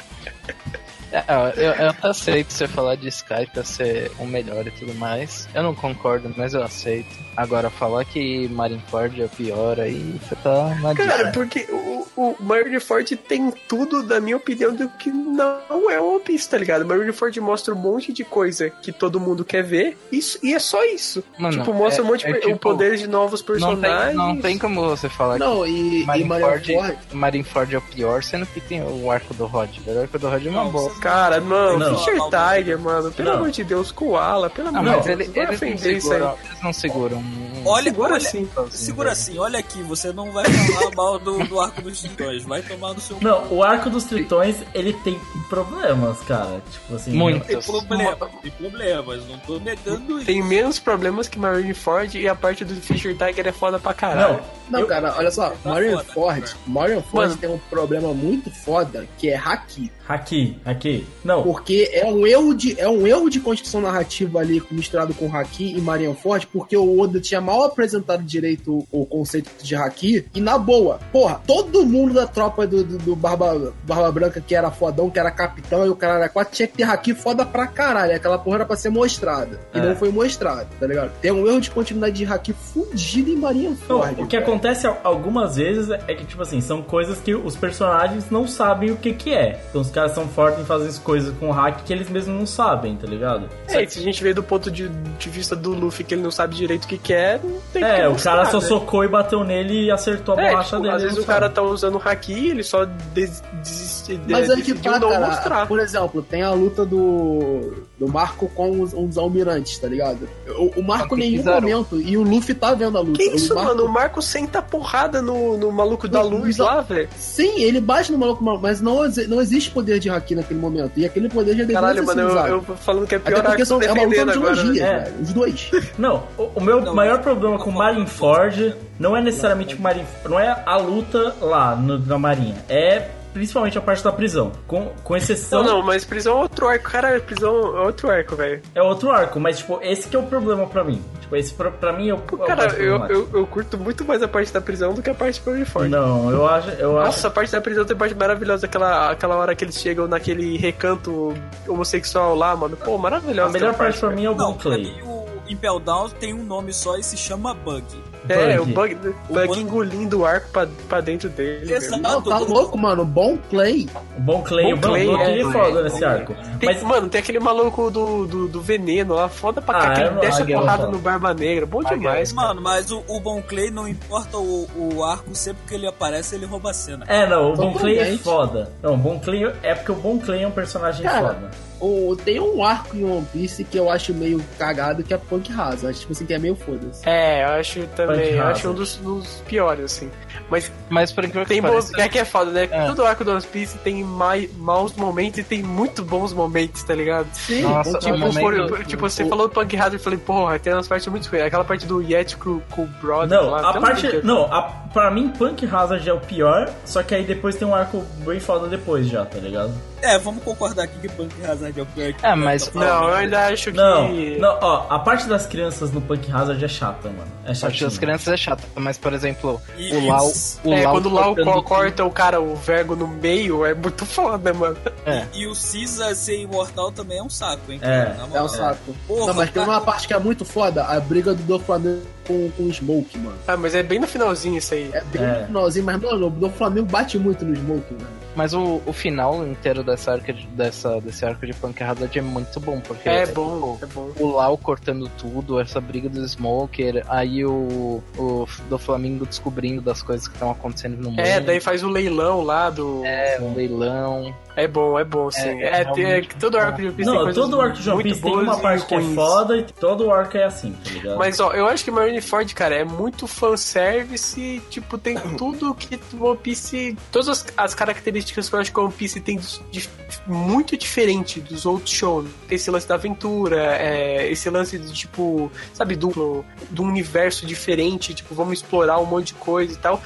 É, ó, eu, eu aceito você falar de Skype pra ser o melhor e tudo mais. Eu não concordo, mas eu aceito. Agora, falar que Marineford é o pior, aí você tá na Cara, dica. porque o, o Marineford tem tudo, na minha opinião, do que não é One Piece, tá ligado? Marineford mostra um monte de coisa que todo mundo quer ver, isso, e é só isso. Mano, tipo, mostra é- um monte de é o tipo, poder de novos Não tem, personagens. não tem como você falar Não, que e, e Marineford, Marineford. Marineford é o pior, sendo que tem o arco do Rod. O arco do Rod é uma boa. Cara, mano, Não. Fischer Tiger, mano, pelo Não. amor de Deus, Koala, pelo Ah, amor de Deus, ele- vai eles, não ofender isso aí. seguram, eles não seguram. Um- Olha, Segura olha, assim. segura assim, olha aqui, você não vai falar mal do, do arco dos titãs, vai tomar no seu Não, o arco dos tritões, ele tem problemas, cara. Tipo assim. Muito. Tem problema, tem problemas, não tô negando isso. Tem menos problemas que Marineford e a parte do Fischer Tiger é foda pra caralho. Não, Não, cara, olha só, Marineford, Marineford Mano. tem um problema muito foda que é haki. Aqui, aqui. Não, Porque é um erro de, é um erro de construção narrativa ali misturado com haki e Marineford, porque o Oda tinha mal apresentado direito o, o conceito de haki. E na boa, porra, todo mundo da tropa do, do, do Barba, Barba Branca que era fodão, que era capitão e o cara era quatro, tinha que ter haki foda pra caralho. Aquela porra era pra ser mostrada. E É. não foi mostrada, tá ligado? Tem um erro de continuidade de haki fudido em Não, Marineford. o que cara. acontece al- algumas vezes é que, tipo assim, são coisas que os personagens não sabem o que que é. Então caras são fortes em fazer as coisas com hack que eles mesmos não sabem, tá ligado? É, e se a gente vê do ponto de, de vista do Luffy que ele não sabe direito o que quer, não tem que É, o mostrar, cara só né? socou e bateu nele e acertou a É, borracha tipo, dele. às vezes o cara sabe. tá usando haki, ele só des, desiste, Mas é, aí que tá, não cara. mostrar. Por exemplo, tem a luta do, do Marco com os, uns almirantes, tá ligado? O, o Marco em nenhum Kizaru. momento, e o Luffy tá vendo a luta. Que isso, o Marco, mano? O Marco senta porrada no, no maluco da No- luz lá, velho. Sim, ele bate no maluco, mas não, não existe poder de haki naquele momento. E aquele poder já deveria Caralho, mano, eu, eu falando que é Até pior porque arco são, é uma luta de agora, logia, né? né? velho, os dois. Não, o, o meu Não, maior mas- problema com Marineford não é necessariamente o Marin, não é a luta lá no- na Marinha, é principalmente a parte da prisão. Com, com exceção. Não, não, mas prisão é outro arco. Cara, prisão é outro arco, velho. É outro arco, mas tipo, esse que é o problema pra mim. Tipo, esse pra, pra mim é o, é o Cara, mais eu, problemático. eu, eu curto muito mais a parte da prisão do que a parte de Marineford. Não, eu acho. Eu Nossa, acho a parte da prisão tem parte maravilhosa, aquela, aquela hora que eles chegam naquele recanto homossexual lá, mano. Pô, maravilhosa. a melhor aquela parte pra mim é o pra Clay. o Impel Down tem um nome só e se chama Bug. É, o Bug, O bug Bug- engolindo o arco pra, pra dentro dele. Exato. Não, tá louco, mano. Bom play. O Bon Clay, Bon o Bon Clay, Clay, é, é foda nesse arco. Tem- Mas Mano, tem aquele maluco do, do, do veneno lá, foda pra Ah, cá, que eu ele desce a porrada no Barba Negra. Bom demais, cara. Mano, mas o, o Bon Clay não importa o, o arco, sempre que ele aparece, ele rouba a cena. É, não, o Bon Clay é foda. Não, o Bon Clay é porque o Bon Clay é um personagem Cara, foda. O, tem um arco em One Piece que eu acho meio cagado, que é Punk Hazard. Tipo assim, que é meio foda-se. É, eu acho também. Punk Eu Hazard. acho um dos, dos piores, assim. Mas Mas por incrível que tem bons. É que é foda, né? É. Todo arco do One Piece tem mai, maus momentos e tem muito bons momentos, tá ligado? Sim, Nossa, Punk Tipo, o momento- por- por- tipo, você falou do Punk Hazard, eu falei, porra, tem umas partes muito ruins. Aquela parte do Yeti com, com o Brother Não, lá. a parte. Não, a, pra mim, Punk Hazard é o pior, só que aí depois tem um arco bem foda depois já, tá ligado? É, vamos concordar aqui que Punk Hazard é o pior. É, mas- Não, eu ainda acho que. Não, não, ó, a parte das crianças no Punk Hazard é chata, mano. É a parte das crianças é chata, mas por exemplo, E- o Lau. O é, Lau quando o cortando co- corta o cara, o vergo no meio, é muito foda, mano. É. E o Caesar ser imortal também é um saco, hein? É. É um saco. Porra, não, mas tem uma parte que é muito foda, a briga do Doflamingo com, com o Smoke, mano. Ah, mas é bem no finalzinho isso aí. É bem É. no finalzinho, mas, mano, o Doflamingo bate muito no Smoke, mano. Mas o, o final inteiro dessa arca de- dessa, desse arco de Punk Hazard é muito bom, porque É bom, é bom. o Lau cortando tudo, essa briga do Smoker, aí o, o do Flamengo descobrindo das coisas que estão acontecendo no mundo. É, daí faz o leilão lá do. É, o leilão. É bom, é bom, sim. É, É, é tem- é todo arco de One Piece tem Não, coisas todo arco de One muito Piece tem uma parte que é foda e todo arco é assim, tá ligado? Mas ó, eu acho que Marineford, cara, é muito fanservice e, tipo, tem tudo que One Piece. Todas as, as características que eu acho que One Piece tem de- muito diferente dos outros shows. Tem esse lance da aventura, é, esse lance de, tipo, sabe, do, do universo diferente, tipo, vamos explorar um monte de coisa e tal.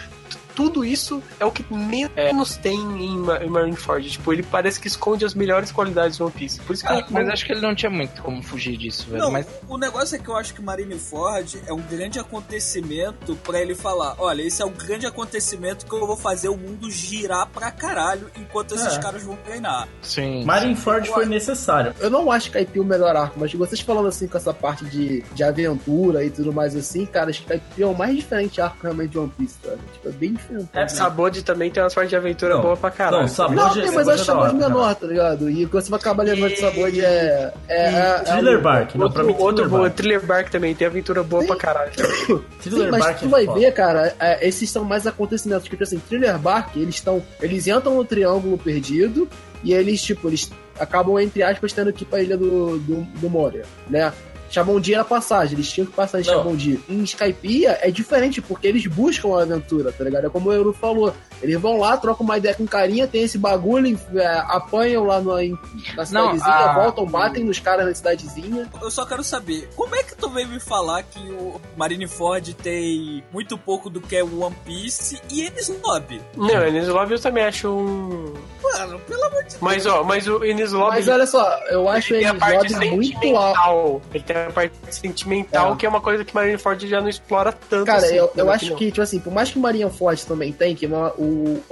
Tudo isso é o que menos tem em, Ma- em Marineford. Tipo, ele parece que esconde as melhores qualidades de One Piece. Por isso que Ah, eu- mas acho que ele não tinha muito como fugir disso, velho. Não, Mas o negócio é que eu acho que Marineford é um grande acontecimento pra ele falar: olha, esse é um grande acontecimento que eu vou fazer o mundo girar pra caralho enquanto esses É. caras vão treinar. sim. Marineford foi necessário. Eu não acho Skype o melhor arco, mas vocês falando assim com essa parte de, de aventura e tudo mais assim, cara, Skype é o mais diferente arco realmente de One Piece, cara. Tipo, é bem diferente. É, Sabode também tem umas partes de aventura Não. boa pra caralho. Não, Sabode- Não, tem, mas Sabode eu acho é sabor hora, menor, tá ligado? E quando você vai acabar levando de sabor é. é, é, Thriller é, Bark, não, pra mim Outro, bom, Bark. Thriller Bark também tem aventura boa pra caralho. Sim, mas Bark tu é vai foda. ver, cara, é, esses são mais acontecimentos. Tipo assim, Thriller Bark, eles estão. Eles entram no triângulo perdido e eles, tipo, eles acabam, entre aspas, tendo que ir pra ilha do, do, do Moria, né? Chamondi era passagem, eles tinham que passar em. Chamondi. Em Skypiea é diferente, porque eles buscam a aventura, tá ligado? É como o Euro falou. Eles vão lá, trocam uma ideia com carinha, tem esse bagulho, é, apanham lá no, em- na cidadezinha, a- voltam, batem nos caras na cidadezinha. Eu só quero saber, como é que tu veio me falar que o Marineford tem muito pouco do que é o One Piece e eles Lobby? Não, Enes Lobby eu também acho um. Mano, pelo amor de Deus. Mas ó, mas o Enes Lobby. Mas olha só, eu acho parte lobby muito alto. Ele tem a parte sentimental, É. que é uma coisa que Marineford já não explora tanto. Cara, assim, eu, eu acho opinião. que, tipo assim, por mais que Marinha Forte também tem, que uma-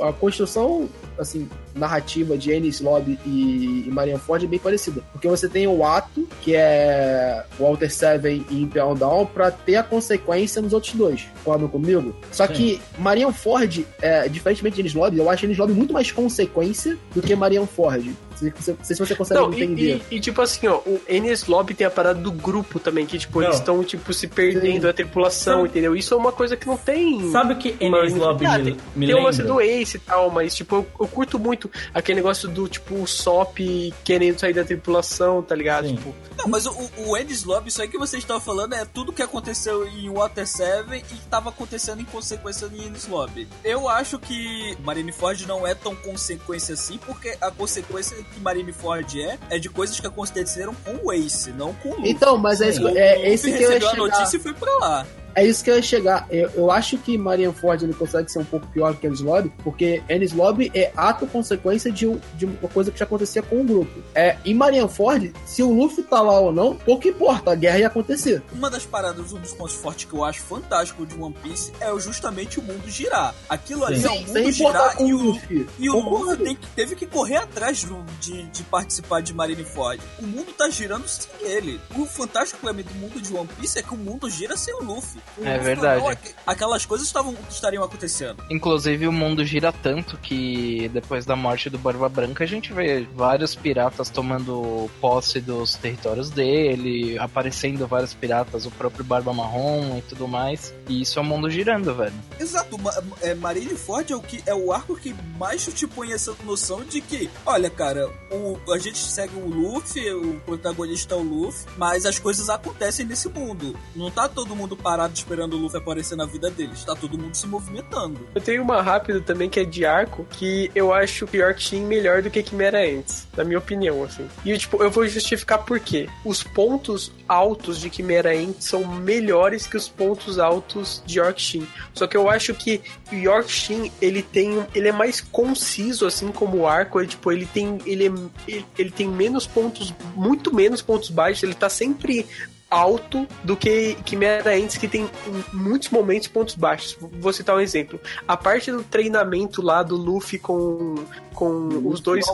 a construção, assim, narrativa de Ennis Lobby e, e Marinha Forte é bem parecida. Porque você tem o ato, que é Walter Seven e Imperial Down, pra ter a consequência nos outros dois. Concordam comigo? Só Sim. que Marian Ford, é, diferentemente de Ennis Lobby, eu acho Ennis Lobby muito mais consequência do que Marian Ford. Não sei, se você consegue Não, e, entender. e- e, tipo assim, ó, o Enes Lobby tem a parada do grupo também, que tipo, Não. eles estão tipo se perdendo Sim. a tripulação, Sabe- entendeu? Isso é uma coisa que não tem. Sabe o que Enes Lobby Ah, me, tem, me tem o lance do Ace e tal, mas tipo, eu, eu curto muito aquele negócio do tipo o Sop querendo sair da tripulação, tá ligado? Tipo, Não, mas o, o Ennis Lobby, isso aí que vocês estão falando é tudo que aconteceu em Water 7 e que tava acontecendo em consequência em Ennis Lobby. Eu acho que Marineford não é tão consequência assim, porque a consequência que Marineford é, é de coisas que aconteceram com o Ace, não com o Luffy. Então, mas é, é Luffy esse que eu ia recebeu a chegar. notícia e foi pra lá. É isso que eu ia chegar. Eu, eu acho que Marianford ele consegue ser um pouco pior que Ennis Lobby, porque Ennis Lobby é ato consequência de, um- de uma coisa que já acontecia com o grupo. É, em Marianford, se o Luffy tá lá ou não, pouco importa, a guerra ia acontecer. Uma das paradas, um dos pontos fortes que eu acho fantástico de One Piece é justamente o mundo girar. Aquilo ali Sim. é o Sem mundo importar girar com e o Luffy. E o. Luffy tem que- teve que correr atrás do- de, de participar de Marineford. O mundo tá girando sem ele. O fantástico mim do mundo de One Piece é que o mundo gira sem o Luffy. É verdade. não, aqu- aquelas coisas estavam, estariam acontecendo. Inclusive o mundo gira tanto que depois da morte do Barba Branca a gente vê vários piratas tomando posse dos territórios dele, aparecendo vários piratas, o próprio Barba Marrom e tudo mais. E isso é o mundo girando, velho. Exato, Ma é, Marineford é o, que, é o arco que mais te põe essa noção de que, olha, cara, o, a gente segue o Luffy, o protagonista é o Luffy, mas as coisas acontecem nesse mundo. Não tá todo mundo parado esperando o Luffy aparecer na vida deles, tá todo mundo se movimentando. eu tenho uma rápida também que é de arco, que eu acho que York melhor do que Quimera Ants, na minha opinião, assim. E tipo, eu vou justificar por quê. Os pontos altos de Quimera Ants são melhores que os pontos altos de York Shin. Só que eu acho que o York Shin, ele tem ele é mais conciso assim como arco, ele tipo, ele tem ele, é- ele, ele tem menos pontos, muito menos pontos baixos, ele tá sempre alto do que Quimera Ants, que tem em muitos momentos pontos baixos. Vou citar um exemplo. A parte do treinamento lá do Luffy com, com os dois...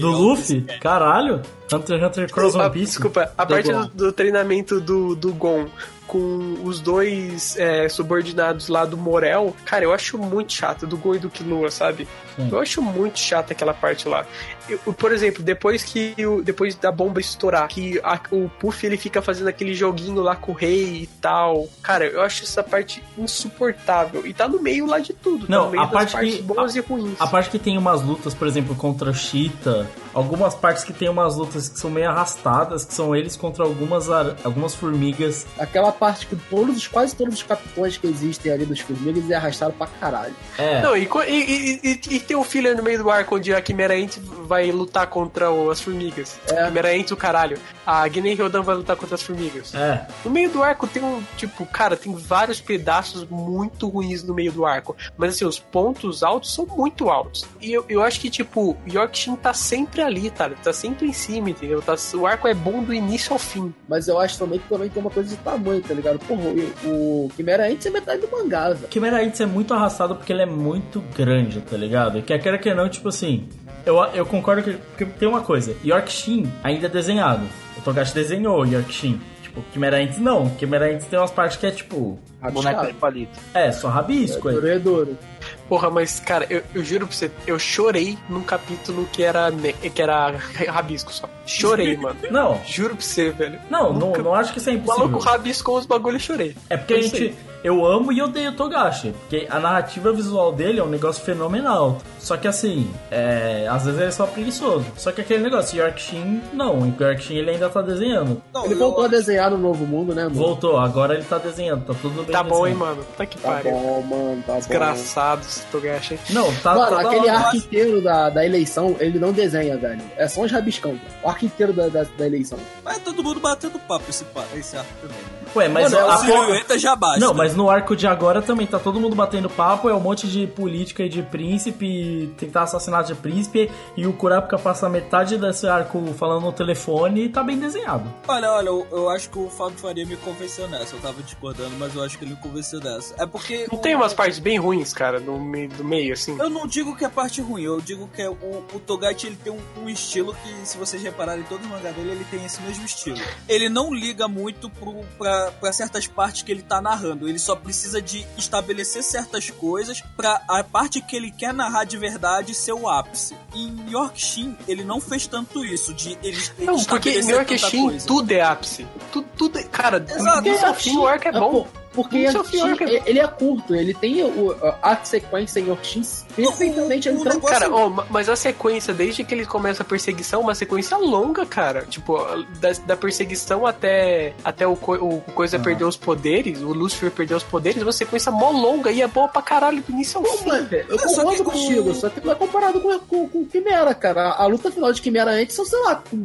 Do Luffy? Caralho? Hunter x Hunter Cross A- One Piece? Desculpa, a Do parte do, do treinamento do, do Gon com os dois é, subordinados lá do Morel, cara, eu acho muito chato, do Gon e do Killua, sabe? Sim. Eu acho muito chato aquela parte lá. Eu- por exemplo, depois que o, depois da bomba estourar, que a- o Puff ele fica fazendo aquele joguinho lá com o rei e tal. Cara, eu acho essa parte insuportável. E tá no meio lá de tudo. tá Não, no meio a das parte partes que- boas e ruins. A parte que tem umas lutas, por exemplo, contra o Cheetah, algumas partes que tem umas lutas que são meio arrastadas, que são eles contra algumas, ar- algumas formigas. Aquela parte que todos, os- quase todos os capitões que existem ali dos formigas é arrastado pra caralho. É. Não, e, e, e, e- tem um filler no meio do arco onde a Quimera Ant vai lutar contra o- as formigas. É. Quimera Ant, o caralho. A Guiné Ryodan vai lutar contra as formigas. É. No meio do arco tem um, tipo, cara, tem vários pedaços muito ruins no meio do arco. Mas assim, os pontos altos são muito altos. E eu, eu acho que, tipo, Yorkshin tá sempre ali, tá? Tá sempre em cima, entendeu? Tá, o arco é bom do início ao fim. Mas eu acho também que também tem uma coisa de tamanho, tá ligado? Porra, o, o Quimera Ant é metade do mangá, velho. Quimera Ants é muito arrastado porque ele é muito grande, tá ligado? E quer queira que não, tipo assim. Eu, eu concordo que, que tem uma coisa. Yorkshin ainda é desenhado. O Togashi desenhou Yorkshin. Tipo, Quimera Ants não. Quimera Ants tem umas partes que é tipo. Boneco de palito. É, só rabisco. Duro é duro. Porra, mas, cara, eu, eu juro pra você, eu chorei num capítulo que era, que era rabisco só. Chorei, mano. Não. Juro pra você, velho. Não, não, não acho que isso é O maluco impossível. rabiscou os bagulhos e chorei. É porque a Foi isso gente. Eu amo e odeio o Togashi. Porque a narrativa visual dele é um negócio fenomenal. Só que assim, é, às vezes ele é só preguiçoso. Só que aquele negócio, Yorkshin, não. Em Yorkshin ele ainda tá desenhando. Ele voltou a desenhar no Novo Mundo, né, mano? Voltou, agora ele tá desenhando, tá tudo bem Tá bom, hein, mano? Tá que Tá pariu. bom, mano, tá bom. Desgraçado esse Togashi. Não, tá, Mano, tá aquele arco inteiro da, da eleição, ele não desenha, velho. É só uns rabiscão. O arco inteiro da, da, da eleição. Mas todo mundo batendo papo esse, esse arco também. né? Ué, mas Mano, é a A silhueta já basta. Não, mas no arco de agora também tá todo mundo batendo papo, é um monte de política e de príncipe, tentar assassinato de príncipe, e o Kurapika passa metade desse arco falando no telefone e tá bem desenhado. Olha, olha, eu, eu acho que o Fábio Faria me convenceu nessa. Eu tava discordando, mas eu acho que ele me convenceu nessa. É porque. Não o- tem umas partes bem ruins, cara, no meio, do meio, assim? Eu não digo que é parte ruim, eu digo que é o, o Togashi ele tem um, um estilo que, se vocês repararem, todo o mangá dele ele tem esse mesmo estilo. Ele não liga muito pro, pra, pra certas partes que ele tá narrando, ele só precisa de estabelecer certas coisas pra a parte que ele quer narrar de verdade ser o ápice. Em Yorkshin, ele não fez tanto isso, de ele Não, porque em Yorkshin tudo é ápice. Tudo, tudo é... Cara, Exato. é bom. pô, Porque é o cara. ele é curto, ele tem o, a sequência em Yorkshin perfeitamente o entrando. Cara, ó, mas a sequência, desde que ele começa a perseguição, é uma sequência longa, cara. Tipo, da, da perseguição até, até o, co- o coisa perder os poderes, o Lucifer perder os poderes, é uma sequência mó longa e é boa pra caralho do início ao fim, velho. Eu concordo com- contigo, só que não é comparado com, com, com Quimera, cara. A, a luta final de Quimera antes são, sei lá, com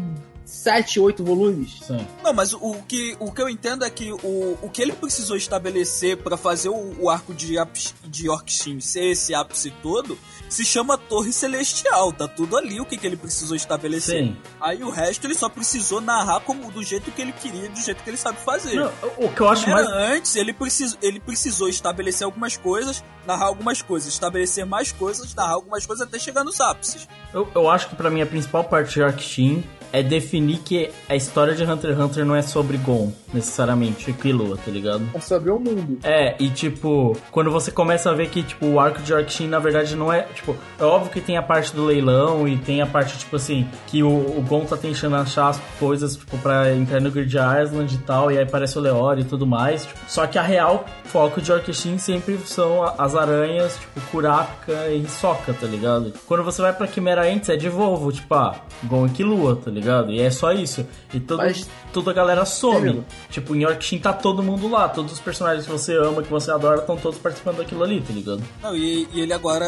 7, 8 volumes. Sim. Não, mas o que, o que eu entendo é que o, o que ele precisou estabelecer pra fazer o, o arco de, de Yorkshin ser esse ápice todo se chama Torre Celestial. Tá tudo ali o que, que ele precisou estabelecer. Sim. Aí o resto ele só precisou narrar como do jeito que ele queria, do jeito que ele sabe fazer. Não, o que eu acho Era mais. Antes, ele, precis, ele precisou estabelecer algumas coisas, narrar algumas coisas, estabelecer mais coisas, narrar algumas coisas até chegar nos ápices. Eu, eu acho que pra mim a principal parte de Yorkshin é definir que a história de Hunter x Hunter não é sobre Gon, necessariamente, e Killua, tá ligado? É sobre o mundo. É, e tipo, quando você começa a ver que, tipo, o arco de Yorkshin, na verdade, não é. Tipo, é óbvio que tem a parte do leilão e tem a parte, tipo assim, que o, o Gon tá tentando achar as coisas, tipo, pra entrar no Grid Island e tal, e aí aparece o Leori e tudo mais. tipo, só que a real foco de Yorkshin sempre são as aranhas, tipo, Kurapika e Hisoka, tá ligado? Quando você vai pra Quimera Ants, é de Volvo, tipo, ah, Gon e Killua, tá ligado? E é só isso. E todo, Mas- toda a galera some. Tipo, em Yorkshin tá todo mundo lá. Todos os personagens que você ama, que você adora, estão todos participando daquilo ali, tá ligado? Não, e, e ele agora,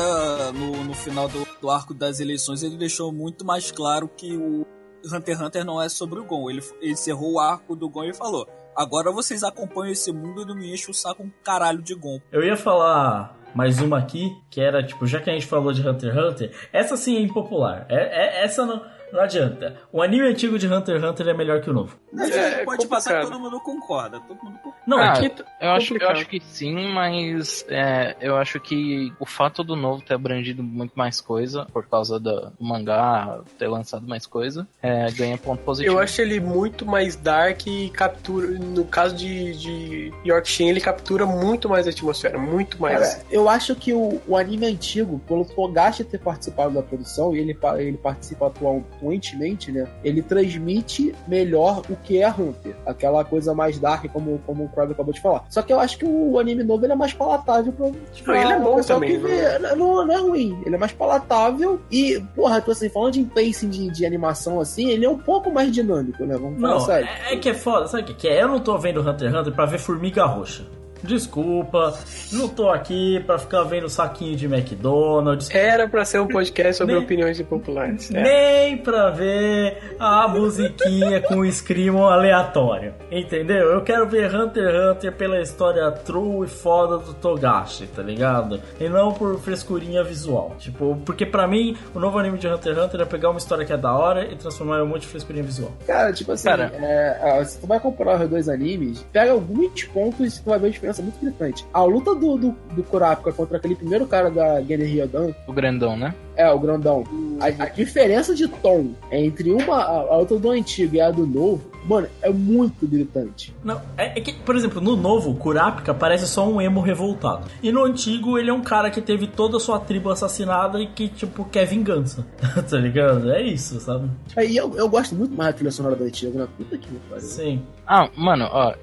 no, no final do, do arco das eleições, ele deixou muito mais claro que o Hunter x Hunter não é sobre o Gon. Ele, ele encerrou o arco do Gon e falou: Agora vocês acompanham esse mundo e não me enchem o saco um caralho de Gon. Eu ia falar mais uma aqui, que era, tipo, já que a gente falou de Hunter x Hunter, essa sim é impopular. É, é- essa não, não adianta. O anime antigo de Hunter x Hunter é melhor que o novo. Mas É, pode passar que todo mundo concorda. Todo mundo concorda. Não, Ah, aqui. Eu acho, eu acho que sim, mas é, eu acho que o fato do novo ter abrangido muito mais coisa, por causa do mangá ter lançado mais coisa, é, ganha ponto positivo. Eu acho ele muito mais dark e captura. No caso de, de Yorkshin, ele captura muito mais a atmosfera, muito mais. Cara, eu acho que o, o anime antigo, pelo Togashi ter participado da produção, e ele, ele participa atual, frequentemente, né? Ele transmite melhor o que é Hunter. Aquela coisa mais dark, como, como o Crowley acabou de falar. Só que eu acho que o anime novo ele é mais palatável pra. pra ele é bom também, vê. Não, não é ruim. Ele é mais palatável e, porra, tô assim, falando de pacing de, de animação assim, ele é um pouco mais dinâmico, né? Vamos falar Não, sério. é, é que é foda, sabe o que que é? Eu não tô vendo Hunter x Hunter pra ver formiga roxa. Desculpa, não tô aqui pra ficar vendo saquinho de McDonald's. Era pra ser um podcast sobre Nem- opiniões impopulares. É. Nem pra ver a musiquinha com o screamo aleatório. Entendeu? Eu quero ver Hunter x Hunter pela história true e foda do Togashi, tá ligado? E não por frescurinha visual. Tipo, porque pra mim, o novo anime de Hunter x Hunter é pegar uma história que é da hora e transformar em um monte de frescurinha visual. Cara, tipo assim, Cara. é, se tu vai comparar os dois animes, pega alguns pontos e tu vai ver diferença muito gritante. A luta do, do, do Kurapika contra aquele primeiro cara da Gene Ryodan, O grandão, né? é, o grandão, a, a diferença de tom entre uma, a, a luta do antigo e a do novo, mano, é muito gritante. Não, é, é que, por exemplo, no novo, o Kurapika parece só um emo revoltado. E no antigo, ele é um cara que teve toda a sua tribo assassinada e que, tipo, quer vingança. tá ligado? É isso, sabe? Aí eu, eu gosto muito mais da trilha sonora do antigo, né? Puta que me pariu. Sim. Ah, mano, ó,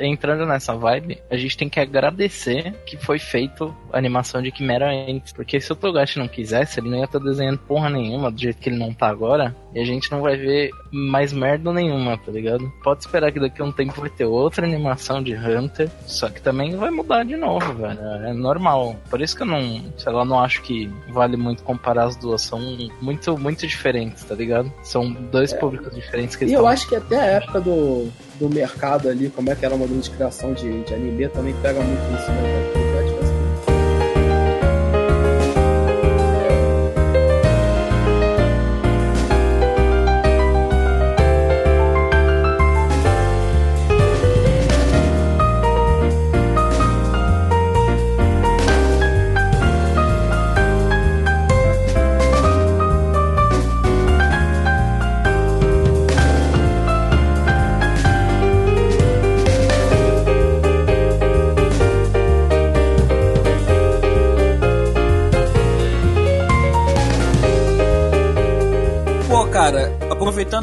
entrando nessa vibe, a gente tem que agradecer que foi feito animação de Quimera antes. Porque se o Togashi não quisesse, ele não ia estar desenhando porra nenhuma do jeito que ele não tá agora. E a gente não vai ver mais merda nenhuma, tá ligado? Pode esperar que daqui a um tempo vai ter outra animação de Hunter. Só que também vai mudar de novo, velho. É normal. Por isso que eu não, sei lá, não acho que vale muito comparar as duas. São muito, muito diferentes, tá ligado? São dois públicos diferentes que E eu acho que até a época do, do mercado ali, como é que era o modelo de criação de, de anime, também pega muito isso, né?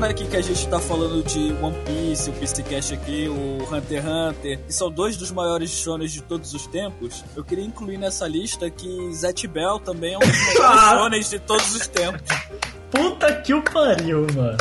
Aqui que a gente tá falando de One Piece, o PCcast aqui, o Hunter x Hunter, que são dois dos maiores shonens de todos os tempos, eu queria incluir nessa lista que Zet Bell também é um dos maiores shonens de todos os tempos. Puta que o pariu, mano.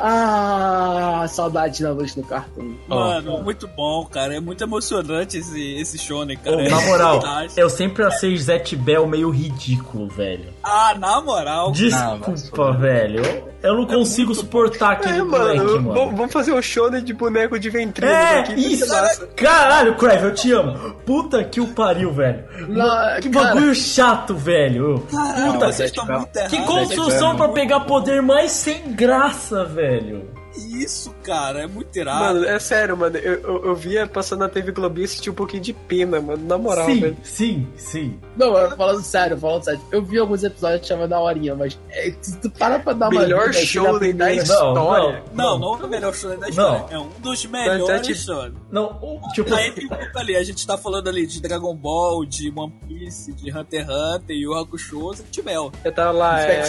Ah, saudade da noite no cartão. Mano, muito bom, cara. É muito emocionante esse, esse shonen, cara. Ô, É na moral, fantástico. eu sempre achei Zet Bell meio ridículo, velho. Ah, na moral. Desculpa, velho. Eu não consigo suportar aquele É, moleque, mano, mano. vamos fazer um shonen de boneco de ventrilo É, aqui. que isso! Caralho, Crave, eu te amo. Puta que o pariu, velho. Não, que cara. bagulho chato, velho. Caralho, Puta, vocês estão muito que errados. construção pra pegar poder mais sem graça, velho velho. Isso, cara, é muito irado. Mano, é sério, mano. Eu, eu, eu via passando na TV Globinho e senti um pouquinho de pena, mano. Na moral, sim, velho. sim, sim. Não, eu- falando sério, falando sério. Eu vi alguns episódios que chama da horinha, mas é, se tu para pra dar uma Melhor lida aqui show na da primeira- história. Não, não é o melhor shonen da história. Não. É um dos melhores shonen. Não, o- tipo, Aí tem um ali, a gente tá falando ali de Dragon Ball, de One Piece, de Hunter x Hunter, Yu Hakusho, Zet Bell. Eu tava lá, é.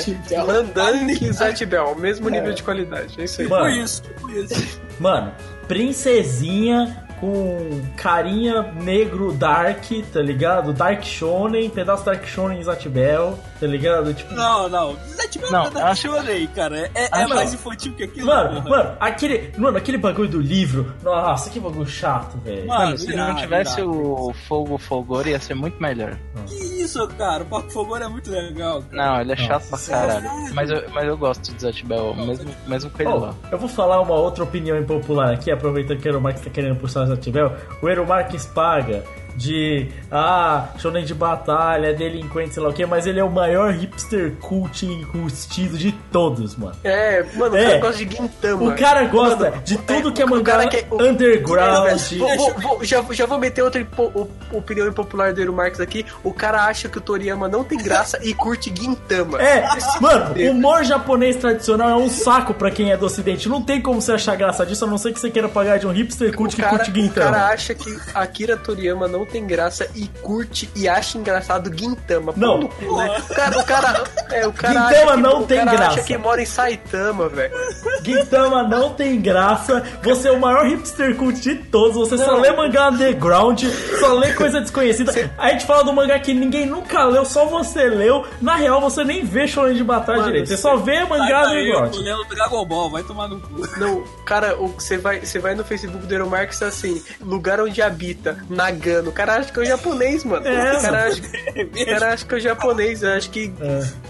Landani e Zet Bell, mesmo nível de qualidade. É isso aí. Mano. Tipo isso, tipo isso. mano, princesinha com carinha negro dark, tá ligado? Dark Shonen, pedaço Dark Shonen Zatibel, tá ligado? Tipo, Não, não. Bell Não, é acho- shonen, cara. É, é acho- mais infantil que aquilo. Mano, porra. mano, aquele, mano, aquele bagulho do livro, nossa, que bagulho chato, velho. Mano, Mano, se irado, não tivesse irado. o Fogo Folgor, ia ser muito melhor. Que isso, cara? O Parque Fogor é muito legal. cara. Não, ele é chato pra caralho. Mas eu, mas eu gosto de Zatibel, mesmo, mesmo com ele Oh, lá. eu vou falar uma outra opinião impopular aqui, aproveitando que o Eromarx tá querendo puxar o Zatibel. O Eromarx paga de ah, shonen de batalha, delinquente, sei lá o que, mas ele é o maior hipster cult enrustido de todos, mano. É, mano, o É. cara gosta de Gintama. O cara gosta de tudo que é o mangá que- o- underground. Vou- vou- vou- já, já vou meter outra o- opinião impopular do Eero Marx aqui. O cara acha que o Toriyama não tem graça e curte Gintama. É, mano, o humor japonês tradicional é um saco pra quem é do ocidente. Não tem como você achar graça disso, a não ser que você queira pagar de um hipster cult O que cara, curte o Gintama. cara acha que Akira Toriyama não não tem graça e curte e acha engraçado Guintama. Não. no cu, né? O cara, o cara, é, o cara Gintama acha que, não o tem cara graça. acha que mora em Saitama, velho. Gintama não tem graça. Você é o maior hipster cult de todos. Você só Não. lê mangá underground, só lê coisa desconhecida. A gente fala do mangá que ninguém nunca leu, só você leu. Na real, você nem vê shonen de batalha Mano, direito. Você só vê mangá Aí, eu underground. tô lendo Dragon Ball, vai tomar no cu. Não, cara, você vai, você vai no Facebook do Euromarx assim, lugar onde habita, Nagano. O cara acha que é o japonês, mano. É, o cara acha, o cara acha que é o japonês. Eu acho que.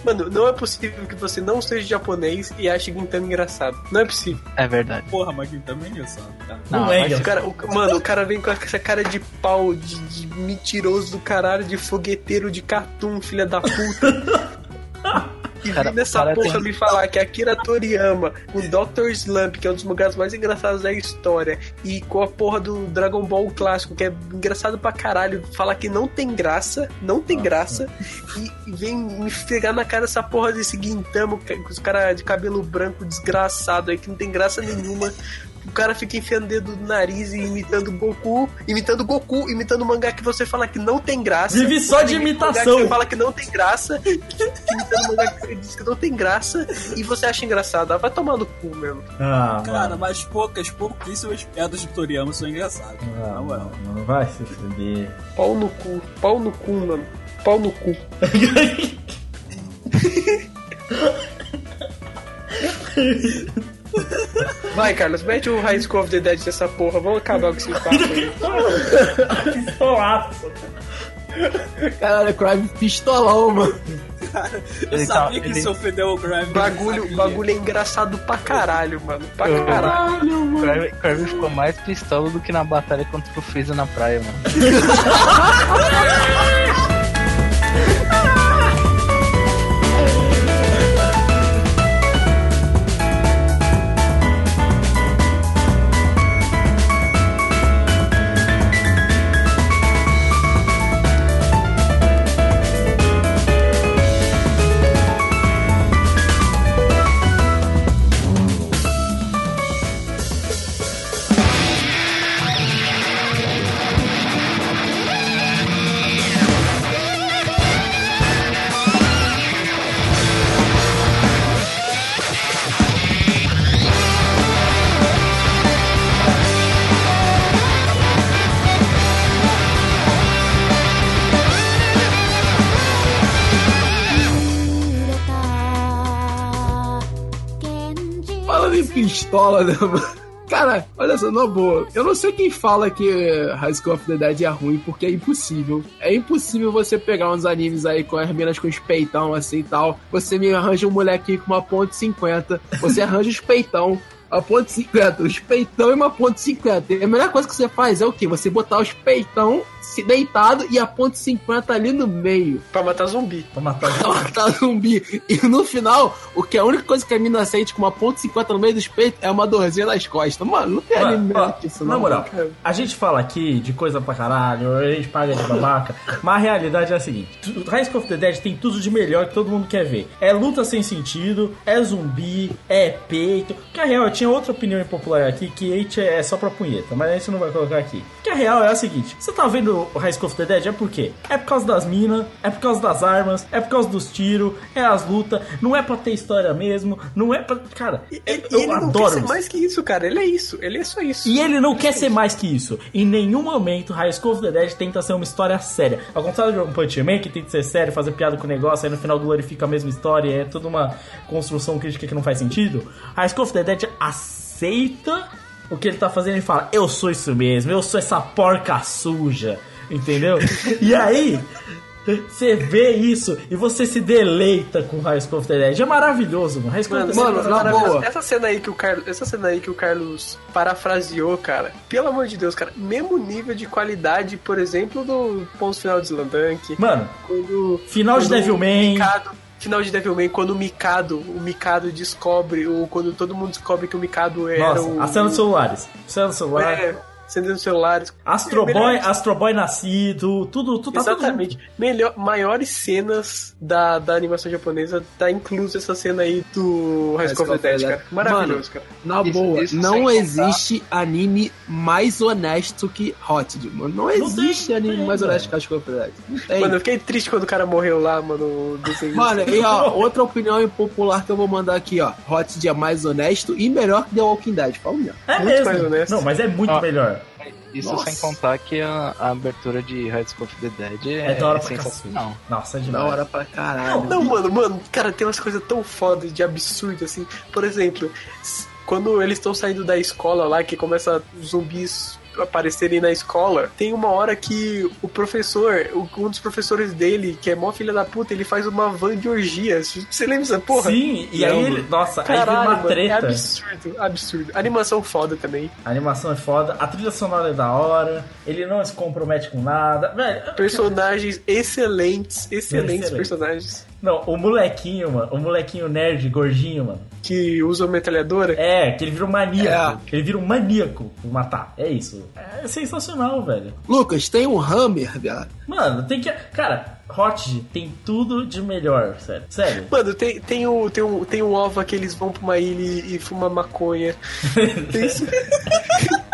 Mano, não é possível que você não seja japonês e ache Gintama engraçado. Não é possível. É verdade. Porra, mas também é engraçado, tá? Não, é O cara, o- mano, o cara vem com essa cara de pau, de, de mentiroso do caralho, de fogueteiro de cartoon, filha da puta. E Cara, vem nessa cara porra tem- me falar que Akira Toriyama, o Dr. Slump, que é um dos mangás mais engraçados da história, e com a porra do Dragon Ball clássico, que é engraçado pra caralho, falar que não tem graça, não tem graça, e, e vem me pegar na cara essa porra desse Guintama, com os caras de cabelo branco desgraçado aí, que não tem graça nenhuma. O cara fica enfiando o dedo no nariz e imitando Goku, imitando Goku, imitando mangá que você fala que não tem graça. Vive só de imita mangá imitação. Que você fala que não tem graça, imitando mangá que você diz que não tem graça, e você acha engraçado. Ah, vai tomar no cu mesmo. Ah, Cara, mano. mas poucas, pouquíssimas piadas de Toriyama são engraçadas. Ah, na moral. mano, não vai se fuder. Pau no cu, pau no cu, mano. Pau no cu. Vai, Carlos, mete o High School of the Dead nessa porra. Vamos acabar com esse papo aí. Pistolaço. Caralho, Crime pistolão, mano. Eu Ele tá- sabia que ele- isso ofendeu o Graham. Bagulho, bagulho é engraçado pra caralho, mano. Pra caralho. O Kirby- Kirby ficou mais pistola do que na batalha contra o Freeza na praia, mano. pistola, né? Cara, olha só, na boa. Eu não sei quem fala que High School of the Dead é ruim, porque é impossível. É impossível você pegar uns animes aí com as minas com os peitão assim e tal. Você me arranja um moleque com uma ponte 50. Você arranja os peitão. A ponte 50, os peitão e uma ponte 50. E a melhor coisa que você faz é o quê? Você botar os peitão se deitado e a ponte 50 ali no meio. Pra matar zumbi. Pra matar Pra matar zumbi. E no final, o que é a única coisa que a mina sente com uma ponte 50 no meio dos peitos é uma dorzinha nas costas. Mano, não tem que isso, na não. moral, cara. a gente fala aqui de coisa pra caralho, a gente paga de babaca, mas a realidade é a seguinte: School of the Dead tem tudo de melhor que todo mundo quer ver. É luta sem sentido, é zumbi, é peito. Que a real, eu tinha outra opinião impopular aqui que hate é só pra punheta, mas a gente não vai colocar aqui. Que a real é a seguinte: você tá vendo o High School of the Dead? É por quê? É por causa das minas, é por causa das armas, é por causa dos tiros, é as lutas, não é pra ter história mesmo, não é pra. Cara, Ele, eu ele não quer adoro ser isso. mais que isso, cara. Ele é isso. Ele é só isso. E ele não quer ser mais que isso. Em nenhum momento, High School of the Dead tenta ser uma história séria. Ao contrário de One Punch Man, que tenta ser sério, fazer piada com o negócio, aí no final glorifica a mesma história, é toda uma construção crítica que não faz sentido. High School of the Dead aceita o que ele tá fazendo e fala: Eu sou isso mesmo, eu sou essa porca suja. Entendeu? e aí. Você vê isso e você se deleita com High School of the Dead. É maravilhoso, mano. High School of the Mano, é na maravilhoso. boa. Essa cena aí que o Carlos, essa cena aí que o Carlos parafraseou, cara. Pelo amor de Deus, cara, mesmo nível de qualidade, por exemplo, do ponto final de Slandank. Mano, quando final de quando Devilman. o Mikado, final de Devilman, quando o Mikado, o Mikado descobre, ou quando todo mundo descobre que o Mikado era Nossa, o a celulares. Cena do celular. É, acendendo celulares. Astro Boy, Melhores- Astro Boy nascido, tudo, tudo tá tudo Exatamente. Melhor, maiores cenas da, da animação japonesa, tá incluso essa cena aí do High School of the Dead, cara. Maravilhoso, cara. Na Isso- boa, isso não sem contar- existe anime mais honesto que Hot, mano. Não existe anime mais honesto que High School of the Dead. Não tem. Mano, eu fiquei triste quando o cara morreu lá, mano. Mano, e ó, outra opinião impopular que eu vou mandar aqui, ó. Hot é mais honesto e melhor que The Walking Dead. Fala mesmo. É Muito mesmo. mais honesto. Não, mas é muito Ó, melhor. Isso Nossa. sem contar que a, a abertura de High School of the Dead é, É da hora pra sensacional. cacete. Nossa, é Da demais. hora pra caralho. Não, mano, mano, cara, tem umas coisas tão fodas de absurdo, assim. Por exemplo, quando eles estão saindo da escola lá, que começa zumbis aparecerem na escola, tem uma hora que o professor, um dos professores dele, que é mó filha da puta, ele faz uma van de orgias. Você lembra dessa porra? Sim, e aí ele. Nossa, aí Caralho, vira uma mano, é treta. absurdo, absurdo. Animação foda também. A animação é foda, a trilha sonora é da hora, ele não se compromete com nada. Velho, Personagens excelentes, excelentes Excelente. personagens. Não, o molequinho, mano, o molequinho nerd, gordinho, mano. Que usam metralhadora. É, que ele vira um maníaco. É. Ele vira um maníaco por matar. É isso. É sensacional, velho. Lucas, tem um Hammer, viado. Mano, tem que. Cara, Hot tem tudo de melhor, sério. Sério. Mano, tem, tem, o, tem, um, tem um ova que eles vão pra uma ilha e, e fumam maconha. Tem isso.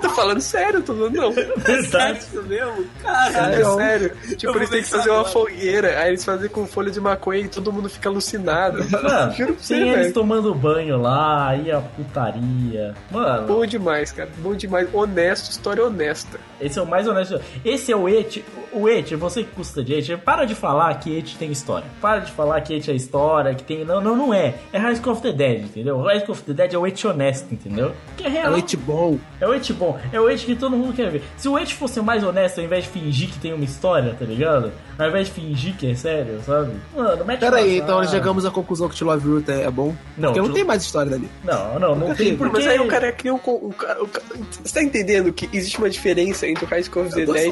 tô falando sério, tô falando não. Verdade. Sério mesmo? Caralho. É sério. Tipo, eles têm que fazer uma agora. fogueira, aí eles fazem com folha de maconha e todo mundo fica alucinado. Mano, Juro pra você, tem eles tomando banho lá, aí a putaria. Mano, Bom demais, cara. Bom demais. Honesto, história honesta. esse é o mais honesto. Esse é o Et. O Et, você que custa de Et, para de falar que Et tem história. Para de falar que Et é história, que tem. Não, não, não é. É High School of the Dead, entendeu? High School of the Dead é o Et honesto, entendeu? Que é É real. leite bom. É o Et bom, é o Et que todo mundo quer ver. Se o Et fosse mais honesto, ao invés de fingir que tem uma história, tá ligado? Ao invés de fingir que é sério, sabe? Mano, mete Pera aí, então nós chegamos à conclusão que Love Root é, é bom. Não, Porque não tem mais história dali. Não, não, não tem porque. Mas aí o cara cria um. co- o cara- o cara- Você tá entendendo que existe uma diferença entre o High School of the Dead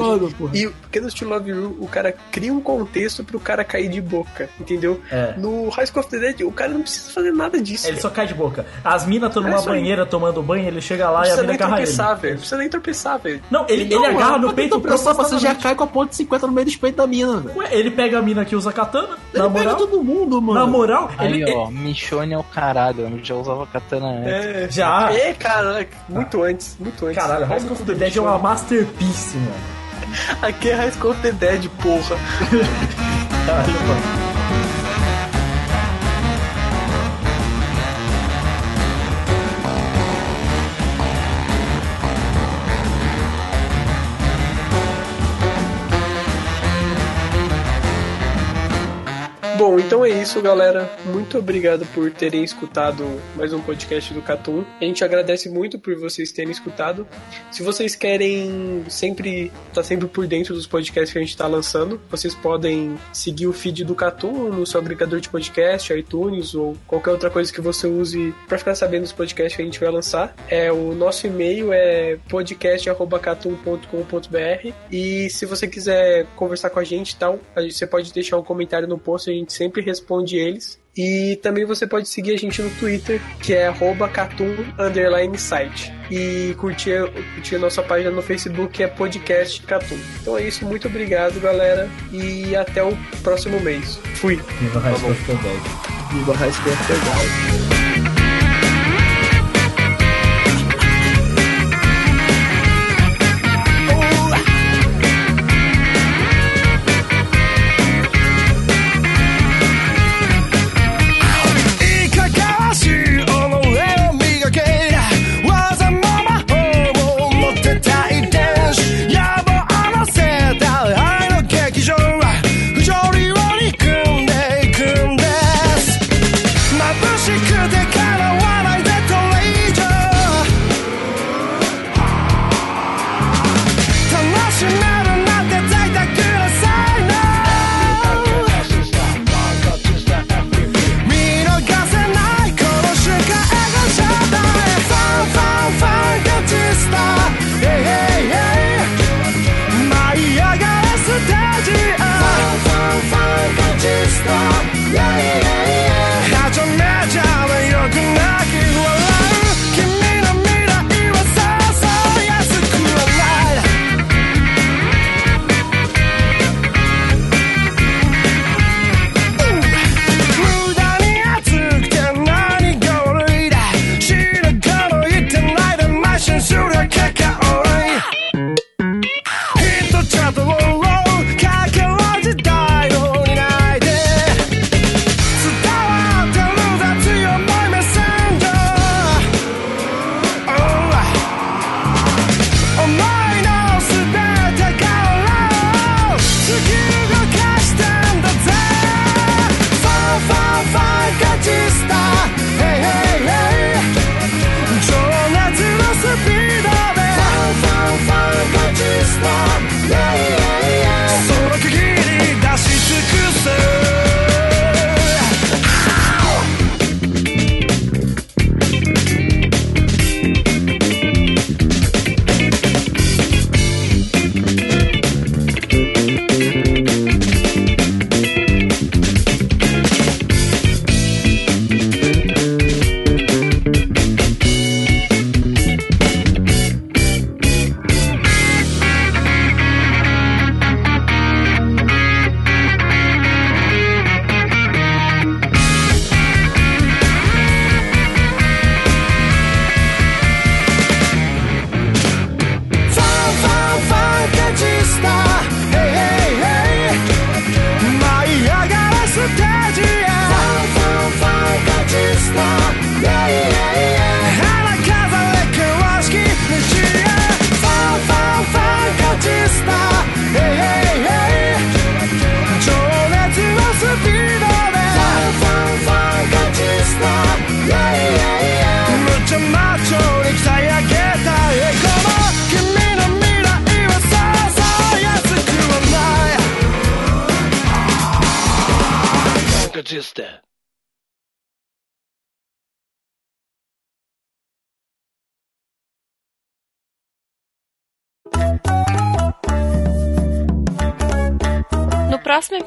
e porque no Still Love You o cara cria um contexto pro cara cair de boca, entendeu? É. No High School of the Dead o cara não precisa fazer nada disso. Ele velho. só cai de boca. As minas estão É numa aí. banheira tomando banho, ele chega lá Não e a mina. Tropeçar, velho. Não precisa nem tropeçar, velho. Não, ele, ele Não, agarra mano, no peito Então, você já cai com a ponte 50 no meio do peito da mina, velho. Ué, ele pega a mina que usa katana, Ele na pega moral. todo mundo, mano. Na moral, Aí, ele, ó, Michonne é o caralho, eu já usava katana antes. É, Já. É, cara, muito antes, muito antes. Caralho, High School of the Dead é uma masterpiece, mano. Aqui é High School of the Dead, porra. Caralho, mano. Bom, então é isso, galera. Muito obrigado por terem escutado mais um podcast do Catum. A gente agradece muito por vocês terem escutado. Se vocês querem sempre estar sempre por dentro dos podcasts que a gente está lançando, vocês podem seguir o feed do Catum no seu agregador de podcast, iTunes ou qualquer outra coisa que você use para ficar sabendo dos podcasts que a gente vai lançar. É o nosso e-mail é podcast@catum.com.br e se você quiser conversar com a gente tal, você pode deixar um comentário no post, a gente sempre responde eles. E também você pode seguir a gente no Twitter, que é arroba catum underline site. E curtir, curtir a nossa página no Facebook, que é podcast Catum. Então é isso, muito obrigado, galera. E até o próximo mês. Fui. Viva High School Dead. Viva High School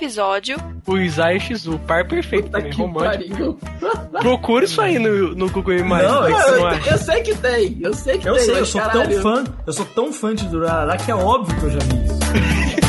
episódio. O Isai Shizu, par perfeito também, romântico. Procura isso aí no, no Google Imagens. Não, né? é eu, não eu, eu, sei que tem, eu sei que eu tem. Sei, eu sei, eu sou tão fã, eu sou tão fã de Durarara que é óbvio que eu já vi isso.